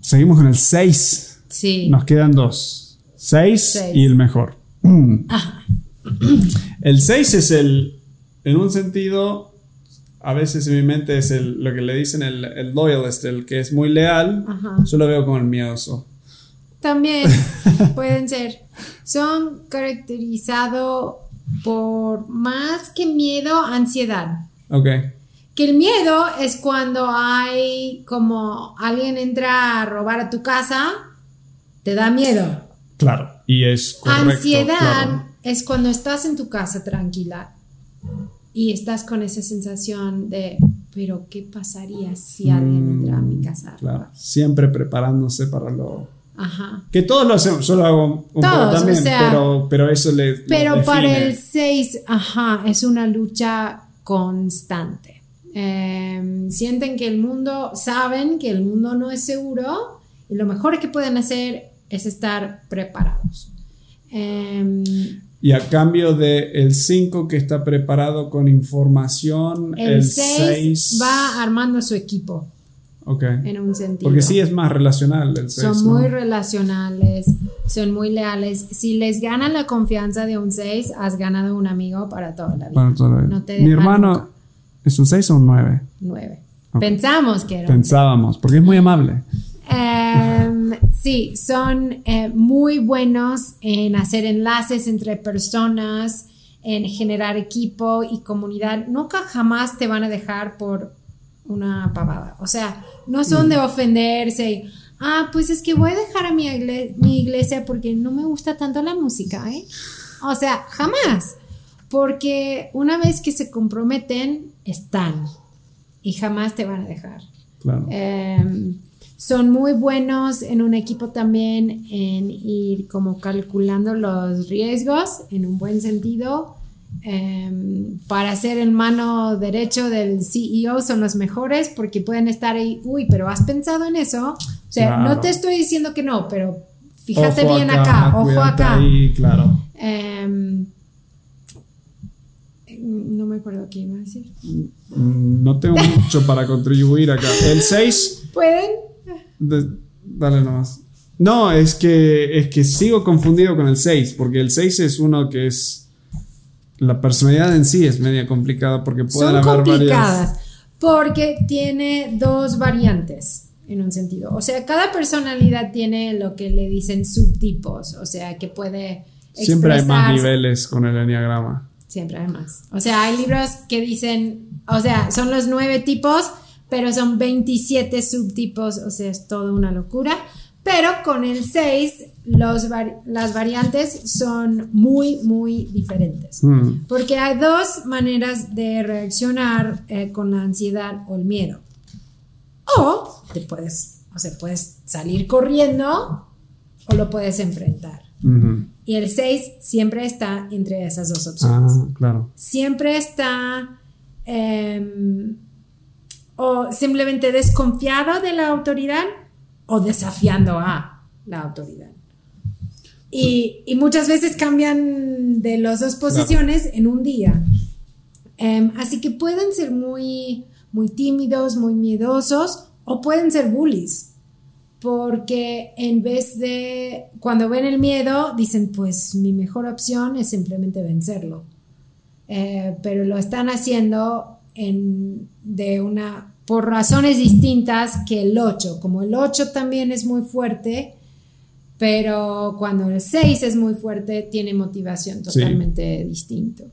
seguimos con el 6. Sí. Nos quedan dos. 6 Seis. y el mejor. El 6 es el, en un sentido, a veces en mi mente es el, lo que le dicen el, el loyalist, el que es muy leal. Ajá. Yo lo veo como el miedoso. También pueden ser. Son caracterizados por más que miedo, ansiedad. Ok, Que el miedo es cuando hay como alguien entra a robar a tu casa, te da miedo. claro. Y es correcto. Ansiedad claro. es cuando estás en tu casa tranquila y estás con esa sensación de, pero ¿qué pasaría si alguien entra a mi casa? Mm, Claro, robar?" siempre preparándose para lo... Ajá. Que todos lo hacemos, yo lo hago un poco Todos, o también, sea, pero, pero eso le... Pero para el 6, ajá, es una lucha constante. Eh, sienten que el mundo, saben que el mundo no es seguro y lo mejor que pueden hacer es estar preparados. Eh, Y a cambio de el 5 que está preparado con información, el el 6 6 va armando su equipo Ok. en un sentido. Porque sí es más relacional el 6. son muy relacionales, son muy leales. Si les gana la confianza de un 6, has ganado un amigo para toda la vida. No te Mi hermano nunca. es un 6 o un 9. 9. Ok. Pensamos que era Pensábamos, porque es muy amable. Em, sí, son eh, muy buenos en hacer enlaces entre personas, en generar equipo y comunidad. Nunca jamás te van a dejar por una pavada. O sea, no son de ofenderse. Ah, pues es que voy a dejar a mi, igle- mi iglesia porque no me gusta tanto la música, ¿eh? O sea, jamás. Porque una vez que se comprometen, están. Y jamás te van a dejar. Claro. Eh, son muy buenos en un equipo también en ir como calculando los riesgos en un buen sentido. Eh, para ser el mano derecho del CEO son los mejores porque pueden estar ahí, uy, pero has pensado en eso. O sea, Claro. no te estoy diciendo que no, pero fíjate Ojo bien acá, ojo acá. ahí, claro. Eh, no me acuerdo qué iba a decir. Mm, No tengo mucho para contribuir acá. El 6 ¿Pueden? De- dale nomás. No, es que, es que sigo confundido con el 6, porque el 6 es uno que es... La personalidad en sí es media complicada porque pueden son haber complicadas varias... porque tiene dos variantes en un sentido. O sea, cada personalidad tiene lo que le dicen subtipos, o sea, que puede Siempre hay más niveles con el enneagrama. Siempre hay más. O sea, hay libros que dicen, o sea, son los nueve tipos, pero son 27 subtipos, o sea, es toda una locura. Pero con el 6, los vari- las variantes son muy, muy diferentes. Mm, Porque hay dos maneras de reaccionar eh, con la ansiedad o el miedo. O te puedes, o sea, puedes salir corriendo o lo puedes enfrentar. Y el 6 siempre está entre esas dos opciones. Ah, claro. Siempre está em, o simplemente desconfiado de la autoridad o desafiando a la autoridad. Y, y muchas veces cambian de las dos posiciones en un día. Em, así que pueden ser muy, muy tímidos, muy miedosos o pueden ser bullies. Porque en vez de, cuando ven el miedo, dicen, pues mi mejor opción es simplemente vencerlo. Eh, pero lo están haciendo en, de una, por razones distintas que el 8. Como el 8 también es muy fuerte, pero cuando el 6 es muy fuerte, tiene motivación Sí. totalmente distinto.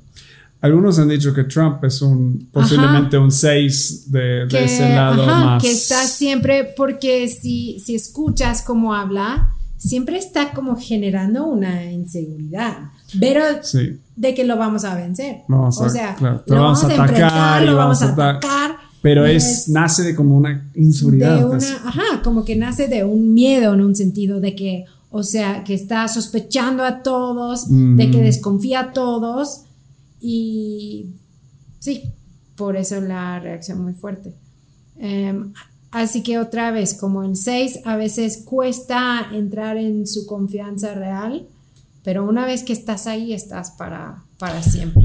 Algunos han dicho que Trump es un posiblemente un 6 de, de que, ese lado ajá, más. que está siempre, porque si, si escuchas cómo habla, siempre está como generando una inseguridad. pero Sí. de que lo vamos a vencer. Vamos a- o sea, claro, lo vamos vamos a a atacar enfrentar, lo vamos a a ata- atacar. Pero y es, nace de como una inseguridad. de casi. una, ajá, como que nace de un miedo en un sentido de que, o sea, que está sospechando a todos, de que Mm. desconfía a todos y sí, por eso la reacción muy fuerte. Em, así que otra vez, como el 6 a veces cuesta entrar en su confianza real, pero una vez que estás ahí, estás para, para siempre.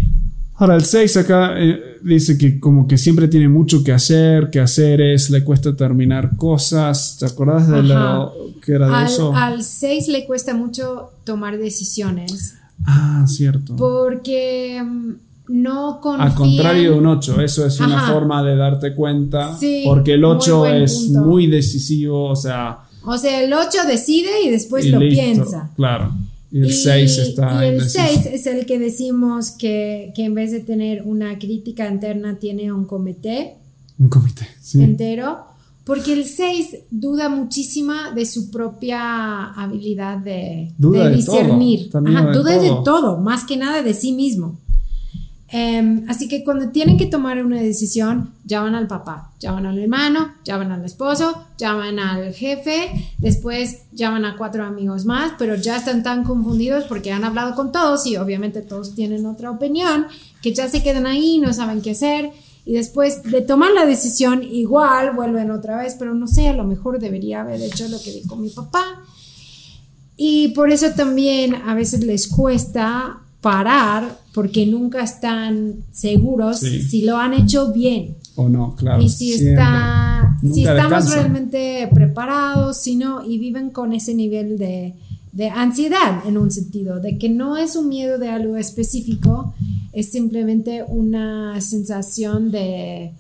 Ahora, el 6 acá eh, dice que como que siempre tiene mucho que hacer, que hacer es, le cuesta terminar cosas. ¿Te acordás de lo que era de Al, eso? al 6 le cuesta mucho tomar decisiones. Ah, cierto. Porque mm, no confían. Al contrario de un 8, eso es una forma de darte cuenta. Sí, porque el muy 8 buen es punto. muy decisivo, o sea. O sea, el 8 decide y después y lo listo, piensa. Claro. Y el Y- 6 está Y el indeciso. 6 es el que decimos que, que en vez de tener una crítica interna, tiene un comité Un comité. Sí. entero. Porque el 6 duda muchísimo de su propia habilidad de, Duda de de discernir. todo, también Ajá, de duda de todo, más que nada de sí mismo. Em, así que cuando tienen que tomar una decisión, llaman al papá, llaman al hermano, llaman al esposo, llaman al jefe, después llaman a cuatro amigos más, pero ya están tan confundidos porque han hablado con todos y obviamente todos tienen otra opinión, que ya se quedan ahí, no saben qué hacer. Y después de tomar la decisión, igual vuelven otra vez, pero no sé, a lo mejor debería haber hecho lo que dijo mi papá. Y por eso también a veces les cuesta parar porque nunca están seguros Sí. si lo han hecho bien O no, claro. y si está si estamos realmente preparados si no y viven con ese nivel de, de ansiedad en un sentido de que no es un miedo de algo específico es simplemente una sensación de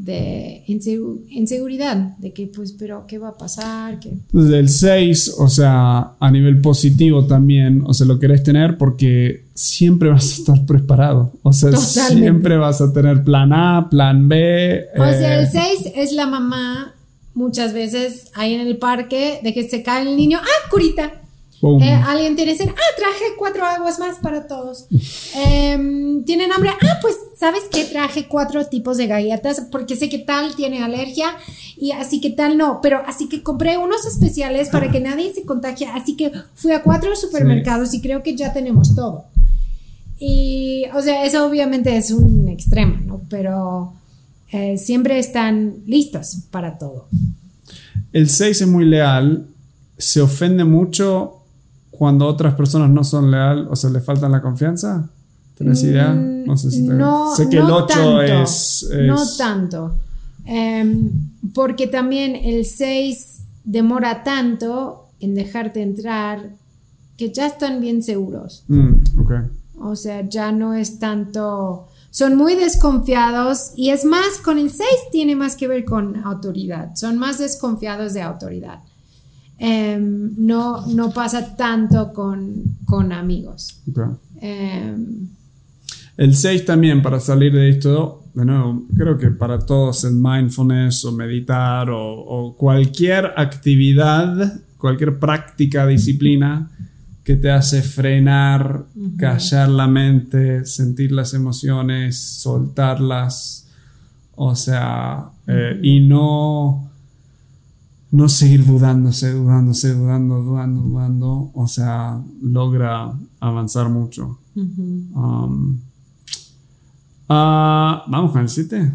de insegu- inseguridad de que pues pero qué va a pasar que Desde el 6, o sea, a nivel positivo también, o sea, lo querés tener porque siempre vas a estar preparado. O sea, Totalmente. siempre vas a tener plan A, plan B. O sea, eh, el 6 es la mamá muchas veces ahí en el parque de que se cae el niño, ah, curita. Eh, alguien tiene sed, ah, traje cuatro aguas más para todos. Em, Tienen hambre, ah, pues, ¿sabes qué? Traje cuatro tipos de galletas porque sé que tal tiene alergia y así que tal no, pero así que compré unos especiales para que nadie se contagie, así que fui a cuatro supermercados y creo que ya tenemos todo. Y, o sea, eso obviamente es un extremo, ¿no? Pero eh, siempre están listos para todo. El 6 es muy leal, se ofende mucho cuando otras personas no son leal, o sea, le faltan la confianza. ¿Tienes idea? No sé si te- Mm, No, sé que no el 8 tanto, es, es- No tanto. Em, porque también el 6 demora tanto en dejarte entrar que ya están bien seguros. Mm, ok. O sea, ya no es tanto... Son muy desconfiados y es más, con el 6 tiene más que ver con autoridad. Son más desconfiados de autoridad. Em, no, no pasa tanto con, con amigos. Em, El 6 también, para salir de esto, de nuevo, creo que para todos el mindfulness o meditar o, o cualquier actividad, cualquier práctica, disciplina que te hace frenar, callar la mente, sentir las emociones, soltarlas, o sea, eh, y no, no seguir dudándose, dudándose, dudando, dudando, dudando, o sea, logra avanzar mucho. Um, ah, Vamos con el 7.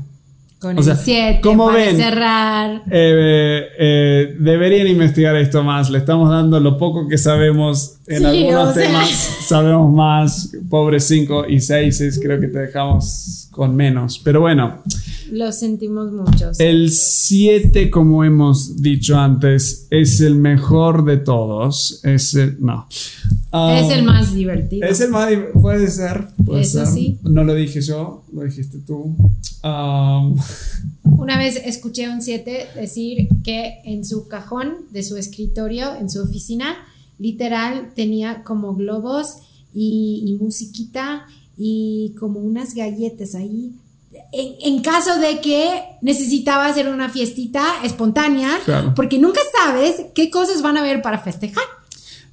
Con O sea, el 7 ¿cómo para ven? cerrar. Eh, eh, deberían investigar esto más. Le estamos dando lo poco que sabemos. En Sí, algunos sea. temas sabemos más. Pobres 5 y 6 creo que te dejamos con menos. Pero bueno, Lo sentimos mucho. sí. el 7, como hemos dicho antes, es el mejor de todos. Es el, no. Ah, es el más divertido. Es el más. Puede ser. Puede Eso ser. sí. No lo dije yo, lo dijiste tú. Um, Una vez escuché a un 7 decir que en su cajón de su escritorio, en su oficina, literal tenía como globos y, y musiquita y como unas galletas ahí. En, en caso de que necesitaba hacer una fiestita espontánea, Claro. porque nunca sabes qué cosas van a haber para festejar.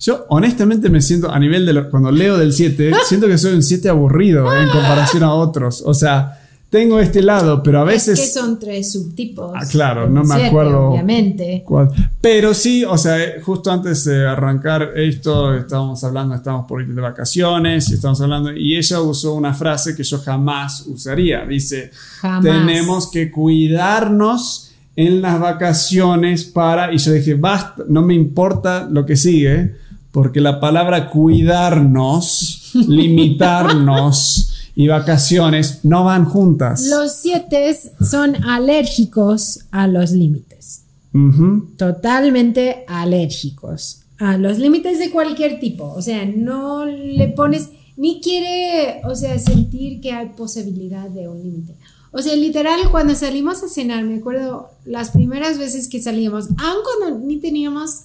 Yo honestamente me siento, a nivel de lo- cuando leo del 7, siento que soy un 7 aburrido en comparación a otros. O sea, tengo este lado, pero a veces... Es que son tres subtipos. Ah, claro, no me acuerdo. Obviamente. ¿Cuál? Pero sí, o sea, justo antes de arrancar esto, estábamos hablando, estábamos por ir de vacaciones y estábamos hablando, y ella usó una frase que yo jamás usaría. Dice, Jamás. tenemos que cuidarnos en las vacaciones para, y yo dije, basta, no me importa lo que sigue, porque la palabra cuidarnos, limitarnos y vacaciones no van juntas. Los siete son alérgicos a los límites. Totalmente alérgicos a los límites de cualquier tipo. O sea, no le pones, ni quiere, o sea, sentir que hay posibilidad de un límite. O sea, literal, cuando salimos a cenar, me acuerdo las primeras veces que salíamos, aun cuando ni teníamos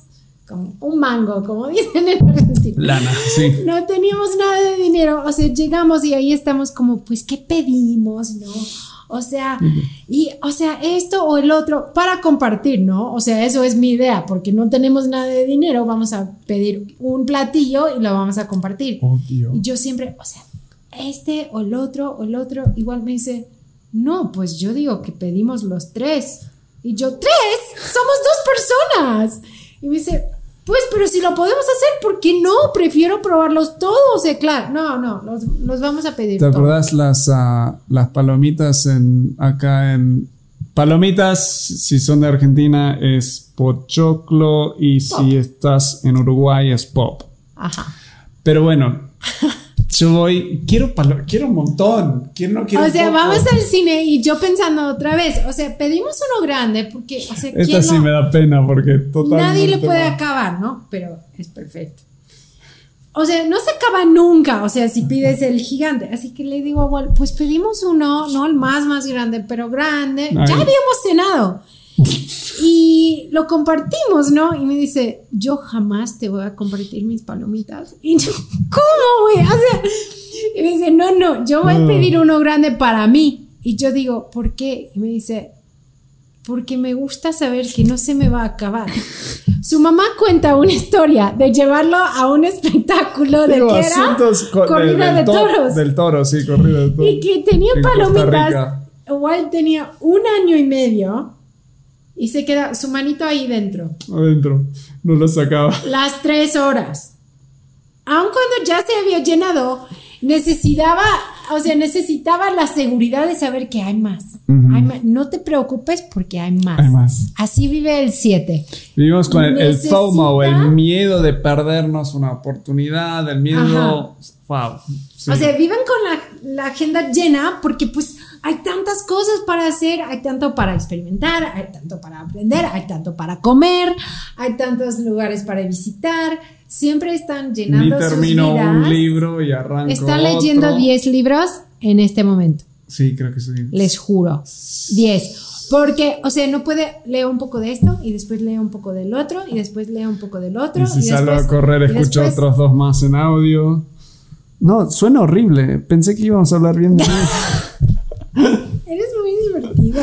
como un mango, como dicen en Argentina. Lana, sí. No teníamos nada de dinero, o sea, llegamos y ahí estamos como, pues, ¿qué pedimos? ¿No? O sea, y, o sea, esto o el otro para compartir, ¿no? O sea, eso es mi idea, porque no tenemos nada de dinero, vamos a pedir un platillo y lo vamos a compartir. Obvio. Y yo siempre, o sea, este o el otro o el otro, igual me dice, no, pues yo digo que pedimos los tres. Y yo, ¿tres? Somos dos personas. Y me dice, pues, pero si lo podemos hacer, ¿por qué no? Prefiero probarlos todos. Sea, claro, no, no, los, los vamos a pedir ¿Te acordás las, ah, las palomitas en, acá en... Palomitas, si son de Argentina, es pochoclo y Pop. si estás en Uruguay es pop. Ajá. Pero bueno, yo voy... Quiero, palo- quiero un montón. Quiero, no quiero O sea, poco. vamos al cine y yo pensando otra vez, o sea, pedimos uno grande porque, o sea, Esta ¿quién sí no- me da pena porque totalmente... Nadie le puede acabar, ¿no? Pero es perfecto. O sea, no se acaba nunca, o sea, si pides el gigante. Así que le digo a Wal, pues pedimos uno, no el más, más grande, pero grande. Ya habíamos cenado. Y lo compartimos, ¿no? Y me dice, yo jamás te voy a compartir mis palomitas. Y yo, ¿cómo, güey? O sea, y me dice, no, no, yo voy a pedir uno grande para mí. Y yo digo, ¿por qué? Y me dice, porque me gusta saber que no se me va a acabar. Su mamá cuenta una historia de llevarlo a un espectáculo de que era corrida de, del to- toros Del toro, sí, corrida de toros. y que tenía palomitas. Igual tenía un año y medio y se queda su manito ahí dentro. Adentro. No lo sacaba. Las tres horas. Aun cuando ya se había llenado, necesitaba, o sea, necesitaba la seguridad de saber que hay más. Ujú. Hay ma- No te preocupes porque hay más. Hay más. Así vive el 7. Vivimos con el, el FOMO, el miedo de perdernos una oportunidad, el miedo. Wow. sí. O sea, viven con la, la agenda llena porque pues hay tantas cosas para hacer, hay tanto para experimentar, hay tanto para aprender, hay tanto para comer, hay tantos lugares para visitar. Siempre están Ni llenando sus termino vidas. un libro y arranco. Están leyendo otro. 10 libros en este momento, Sí, creo que sí. les juro. 10. Porque, o sea, no puede leer un poco de esto y después lee un poco del otro y después lee un poco del otro. Y si salgo después- a correr, y escucho después- otros dos más en audio. No, suena horrible. Pensé que íbamos a hablar bien de mí. Eres muy divertido.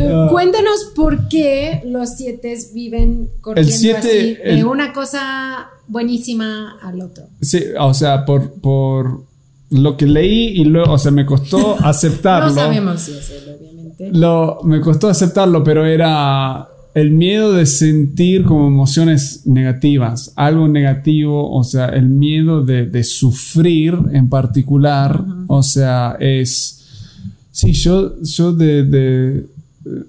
Ah. Cuéntanos por qué los siete viven corriendo siete, así de el- una cosa buenísima al otro. Sí, o sea, por, por lo que leí y luego, o sea, me costó aceptarlo. No sabemos si es él, obviamente. Lo, me costó aceptarlo, pero era el miedo de sentir como emociones negativas, algo negativo, o sea, el miedo de, de sufrir en particular, o sea, es... Sí, yo, yo de, de-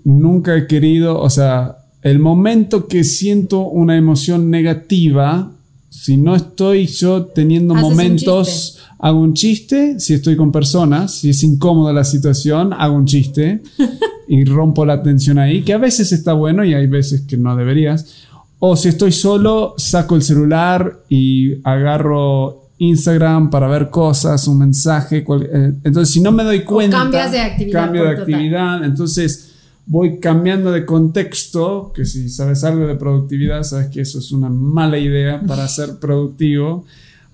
nunca he querido, o sea, el momento que siento una emoción negativa, si no estoy yo teniendo un momentos chiste. hago un chiste si estoy con personas, si es incómoda la situación, hago un chiste y rompo la tensión ahí, que a veces está bueno y hay veces que no deberías. O si estoy solo, saco el celular y agarro Instagram para ver cosas, un mensaje. cual- eh, entonces, si no me doy cuenta, cambias de actividad cambio de total. actividad. Entonces, voy cambiando de contexto, que si sabes algo de productividad, sabes que eso es una mala idea para ser productivo.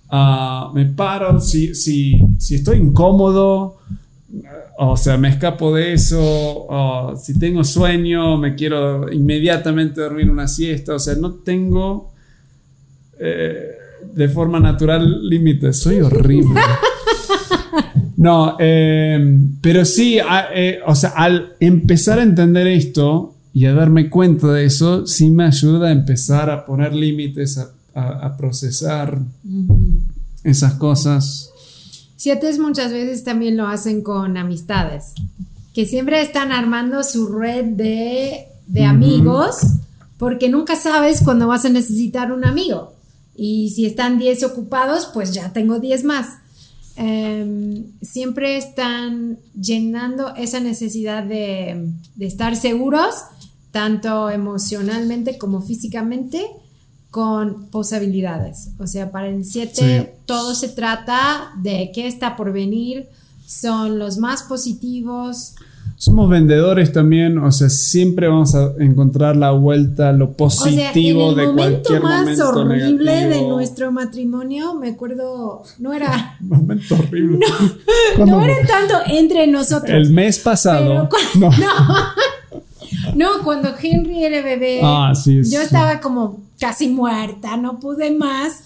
Ah, me paro, si, si, si estoy incómodo, o sea, me escapo de eso, o si tengo sueño, me quiero inmediatamente dormir una siesta, o sea, no tengo eh, de forma natural límites. Soy horrible. No, eh, pero sí, eh, o sea, al empezar a entender esto y a darme cuenta de eso, sí me ayuda a empezar a poner límites, a, procesar esas cosas. Siete muchas veces también lo hacen con amistades, que siempre están armando su red de, amigos, porque nunca sabes cuándo vas a necesitar un amigo. Y si están 10 ocupados, pues ya tengo 10 más. Em, siempre están llenando esa necesidad de, estar seguros, tanto emocionalmente como físicamente, con posibilidades. O sea, para el 7 todo se trata de qué está por venir, son los más positivos, somos vendedores también, o sea, siempre vamos a encontrar la vuelta, lo positivo de cualquier momento. El momento más horrible de nuestro matrimonio, me acuerdo, no era. momento horrible. No, no era tanto entre nosotros. El mes pasado. no. no. cuando Henry era bebé, ah, sí, yo estaba como casi muerta, no pude más.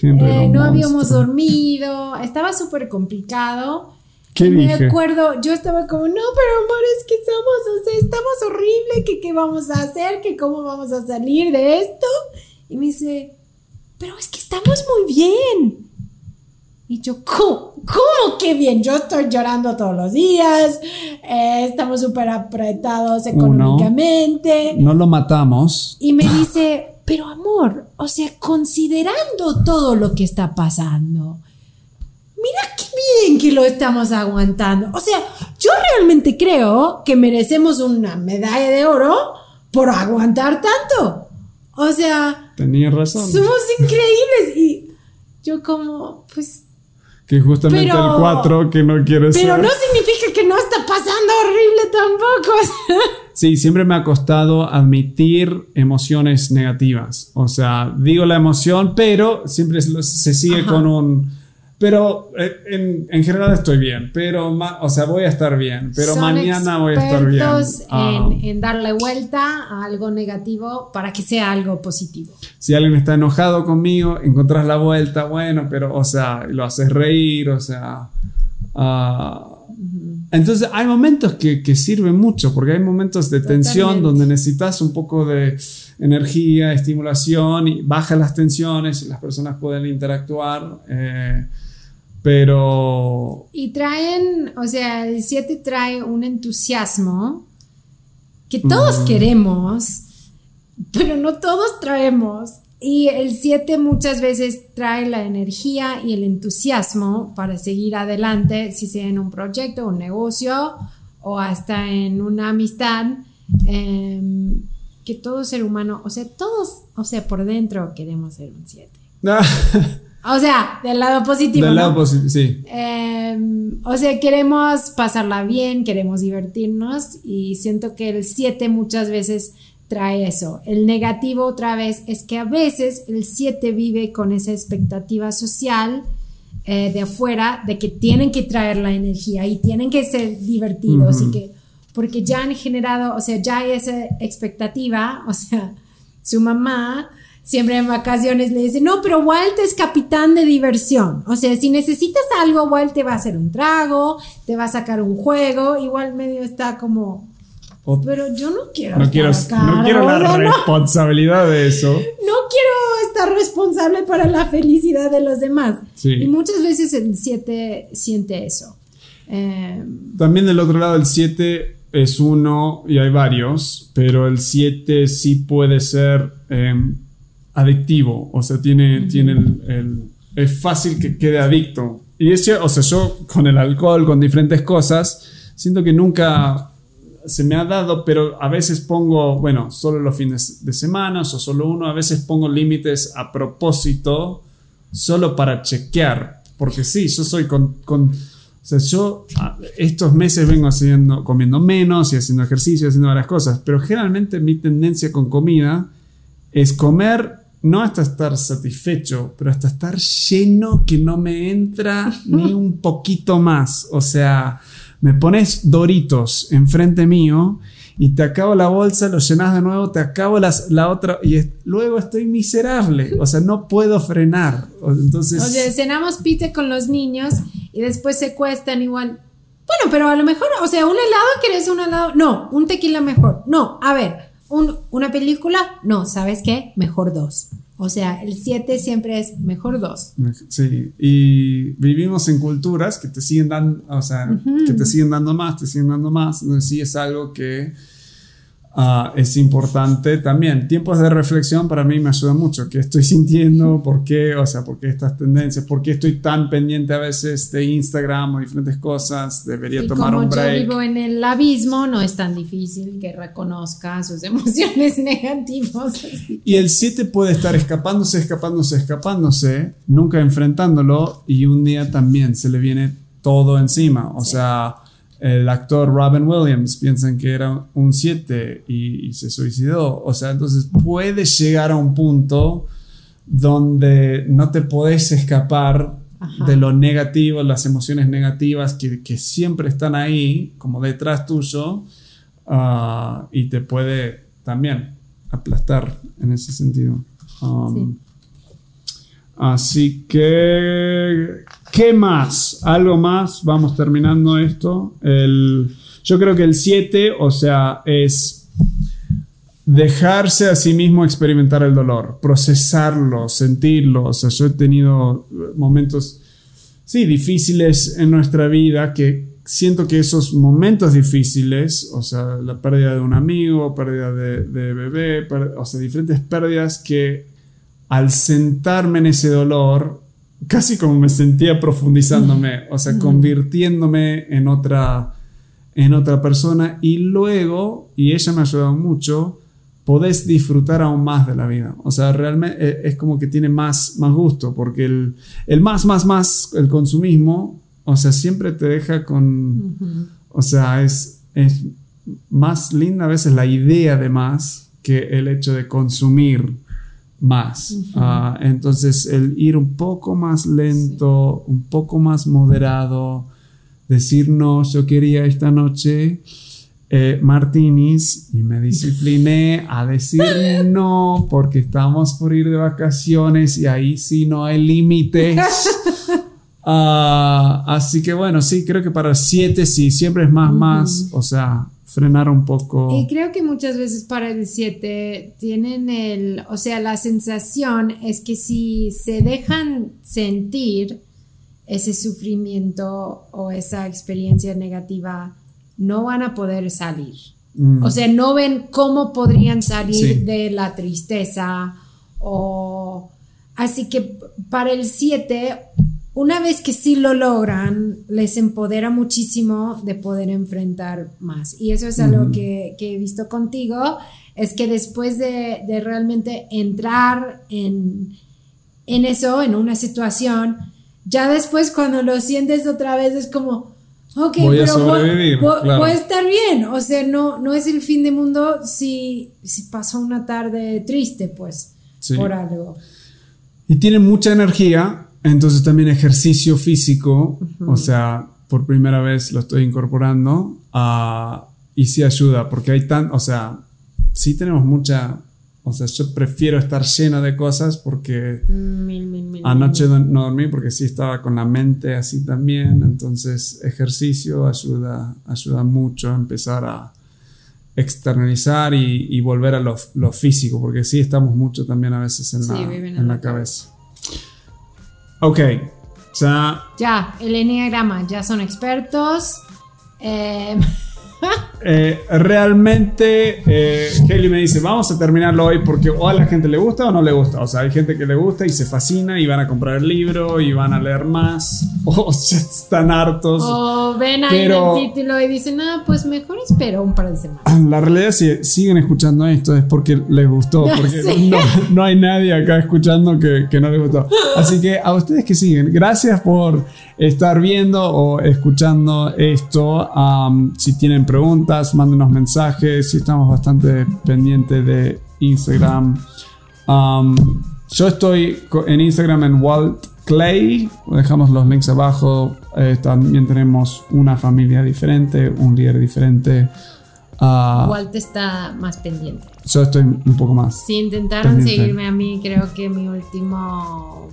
Eh, no habíamos dormido, estaba súper complicado me acuerdo, yo estaba como, no, pero amor, es que somos, o sea, estamos horrible, que qué vamos a hacer, que cómo vamos a salir de esto. Y me dice, pero es que estamos muy bien. Y yo, ¿cómo? ¿Cómo que bien? Yo estoy llorando todos los días, eh, estamos súper apretados económicamente. no lo matamos. Y me dice, pero amor, o sea, considerando todo lo que está pasando, mira qué bien que lo estamos aguantando. O sea, yo realmente creo que merecemos una medalla de oro por aguantar tanto. O sea, tenía razón. Somos increíbles y yo como, pues... Que justamente el 4 que no quiere ser. Pero no significa que no está pasando horrible tampoco. sí, siempre me ha costado admitir emociones negativas. O sea, digo la emoción, pero siempre se sigue con un pero eh, en, general estoy bien, pero, o sea, voy a estar bien, pero mañana voy a estar bien. Ah. En, en, darle vuelta a algo negativo para que sea algo positivo. Si alguien está enojado conmigo, encontrás la vuelta, bueno, pero, o sea, lo haces reír, o sea... Ah, entonces hay momentos que, que, sirven mucho, porque hay momentos de tensión donde necesitas un poco de energía, estimulación y bajas las tensiones y las personas pueden interactuar. Eh, pero... Y traen, o sea, el 7 trae un entusiasmo que todos queremos, pero no todos traemos. Y el 7 muchas veces trae la energía y el entusiasmo para seguir adelante, si sea en un proyecto, un negocio o hasta en una amistad. Em, que todo ser humano, o sea, todos, o sea, por dentro queremos ser un 7. O sea, del lado positivo. Del lado positivo, sí. Em, o sea, queremos pasarla bien, queremos divertirnos y siento que el 7 muchas veces trae eso. El negativo otra vez es que a veces el 7 vive con esa expectativa social eh, de afuera de que tienen que traer la energía y tienen que ser divertidos y que porque ya han generado, o sea, ya hay esa expectativa, o sea, su mamá siempre en vacaciones le dice, no, pero Walt es capitán de diversión. O sea, si necesitas algo, Walt te va a hacer un trago, te va a sacar un juego, igual medio está como... Pero yo no quiero. No quiero, no quiero la responsabilidad de eso. No quiero estar responsable para la felicidad de los demás. Y muchas veces el 7 siente eso. Em, También del otro lado, el 7 es uno y hay varios, pero el 7 sí puede ser em, adictivo, o sea, tiene, tiene el, es fácil que quede adicto. Y es o sea, yo con el alcohol, con diferentes cosas, siento que nunca se me ha dado, pero a veces pongo, bueno, solo los fines de semana o solo uno, a veces pongo límites a propósito, solo para chequear, porque sí, yo soy con, con o sea, yo estos meses vengo haciendo, comiendo menos y haciendo ejercicio, haciendo varias cosas, pero generalmente mi tendencia con comida es comer no hasta estar satisfecho, pero hasta estar lleno que no me entra ni un poquito más. O sea, me pones doritos enfrente mío y te acabo la bolsa, lo llenas de nuevo, te acabo las, la otra y luego estoy miserable, o sea, no puedo frenar. Entonces... O sea, cenamos pizza con los niños y después se cuestan igual. Bueno, pero a lo mejor, o sea, un helado, ¿quieres un helado? No, un tequila mejor. No, a ver, una película, no, ¿sabes qué? Mejor dos. O sea, el 7 siempre es mejor 2. Sí, y vivimos en culturas que te siguen dando, o sea, que te siguen dando más, te siguen dando más. Entonces sí es algo que Ah, es importante también. Tiempos de reflexión para mí me ayudan mucho. ¿Qué estoy sintiendo? ¿Por qué? O sea, ¿por qué estas tendencias? ¿Por qué estoy tan pendiente a veces de Instagram o diferentes cosas? Debería tomar un break. Yo vivo en el abismo, no es tan difícil que reconozca sus emociones negativas. Y el 7 puede estar escapándose, escapándose, escapándose, nunca enfrentándolo y un día también se le viene todo encima. O sea el actor Robin Williams piensan que era un 7 y, se suicidó. O sea, entonces puedes llegar a un punto donde no te podés escapar de lo negativo, las emociones negativas que, que siempre están ahí, como detrás tuyo, ah, y te puede también aplastar en ese sentido. Um, así que ¿Qué más? ¿Algo más? Vamos terminando esto. El, yo creo que el 7, o sea, es dejarse a sí mismo experimentar el dolor, procesarlo, sentirlo. O sea, yo he tenido momentos, sí, difíciles en nuestra vida que siento que esos momentos difíciles, o sea, la pérdida de un amigo, pérdida de, de bebé, o sea, diferentes pérdidas que al sentarme en ese dolor, casi como me sentía profundizándome, o sea, convirtiéndome en otra, en otra persona. Y luego, y ella me ha ayudado mucho, podés disfrutar aún más de la vida. O sea, realmente eh, es como que tiene más, más gusto, porque el, el más, más, más, el consumismo, o sea, siempre te deja con, o sea, es, es más linda a veces la idea de más que el hecho de consumir más. Ah, entonces, el ir un poco más lento, un poco más moderado, decir no, yo quería esta noche eh, martinis y me discipliné a decir no porque estamos por ir de vacaciones y ahí sí no hay límites. Ah, así que bueno, sí, creo que para siete sí, siempre es más, más, o sea, frenar un poco. Y creo que muchas veces para el 7 tienen el, o sea, la sensación es que si se dejan sentir ese sufrimiento o esa experiencia negativa, no van a poder salir. Mm. O sea, no ven cómo podrían salir de la tristeza o... Así que para el 7 una vez que sí lo logran, les empodera muchísimo de poder enfrentar más. Y eso es algo que, he visto contigo, es que después de, realmente entrar en, eso, en una situación, ya después cuando lo sientes otra vez es como, ok, voy pero voy, a estar bien. O sea, no, no es el fin del mundo si, si pasó una tarde triste, pues, por algo. Y tiene mucha energía entonces también ejercicio físico, o sea, por primera vez lo estoy incorporando uh, y sí ayuda, porque hay tan, o sea, sí tenemos mucha, o sea, yo prefiero estar lleno de cosas porque anoche no dormí porque sí estaba con la mente así también, entonces ejercicio ayuda, ayuda mucho a empezar a externalizar y, volver a lo, físico, porque sí estamos mucho también a veces en, la, en la cabeza. Ok. Ya. Ya, el enneagrama, ya son expertos. Eh, Eh, realmente, eh, me dice, vamos a terminarlo hoy porque o a la gente le gusta o no le gusta. O sea, hay gente que le gusta y se fascina y van a comprar el libro y van a leer más o están hartos. O ven ahí el título y dicen, ah, pues mejor espero un par de semanas. La realidad, si siguen escuchando esto es porque les gustó, porque no, hay nadie acá escuchando que, que no les gustó. Así que a ustedes que siguen, gracias por estar viendo o escuchando esto. si tienen preguntas, mándenos mensajes. Si estamos bastante pendientes de Instagram. yo estoy en Instagram en Walt Clay. Dejamos los links abajo. Eh, también tenemos una familia diferente, un líder diferente. Ah, Walt está más pendiente. yo estoy un poco más. Si intentaron Pendiente. seguirme a mí, creo que mi último...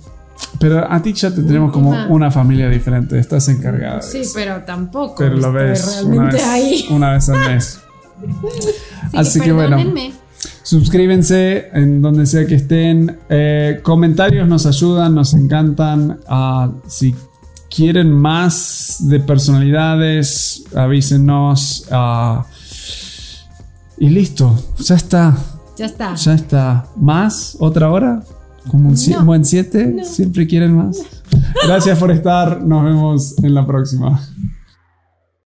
Pero a ti ya te tenemos como Última. una familia diferente. Estás encargada. Sí, pero tampoco Pero lo ves una vez, ahí. una vez al mes. Así, Así que, que bueno. Suscríbanse en donde sea que estén. Eh, comentarios nos ayudan, nos encantan. Ah, si quieren más de personalidades, avísenos. Ah, y listo, ya está. Ya está. Ya está. ¿Más? ¿Otra hora? ¿Como un, si- No. buen 7? No. ¿Siempre quieren más? Gracias por estar. Nos vemos en la próxima.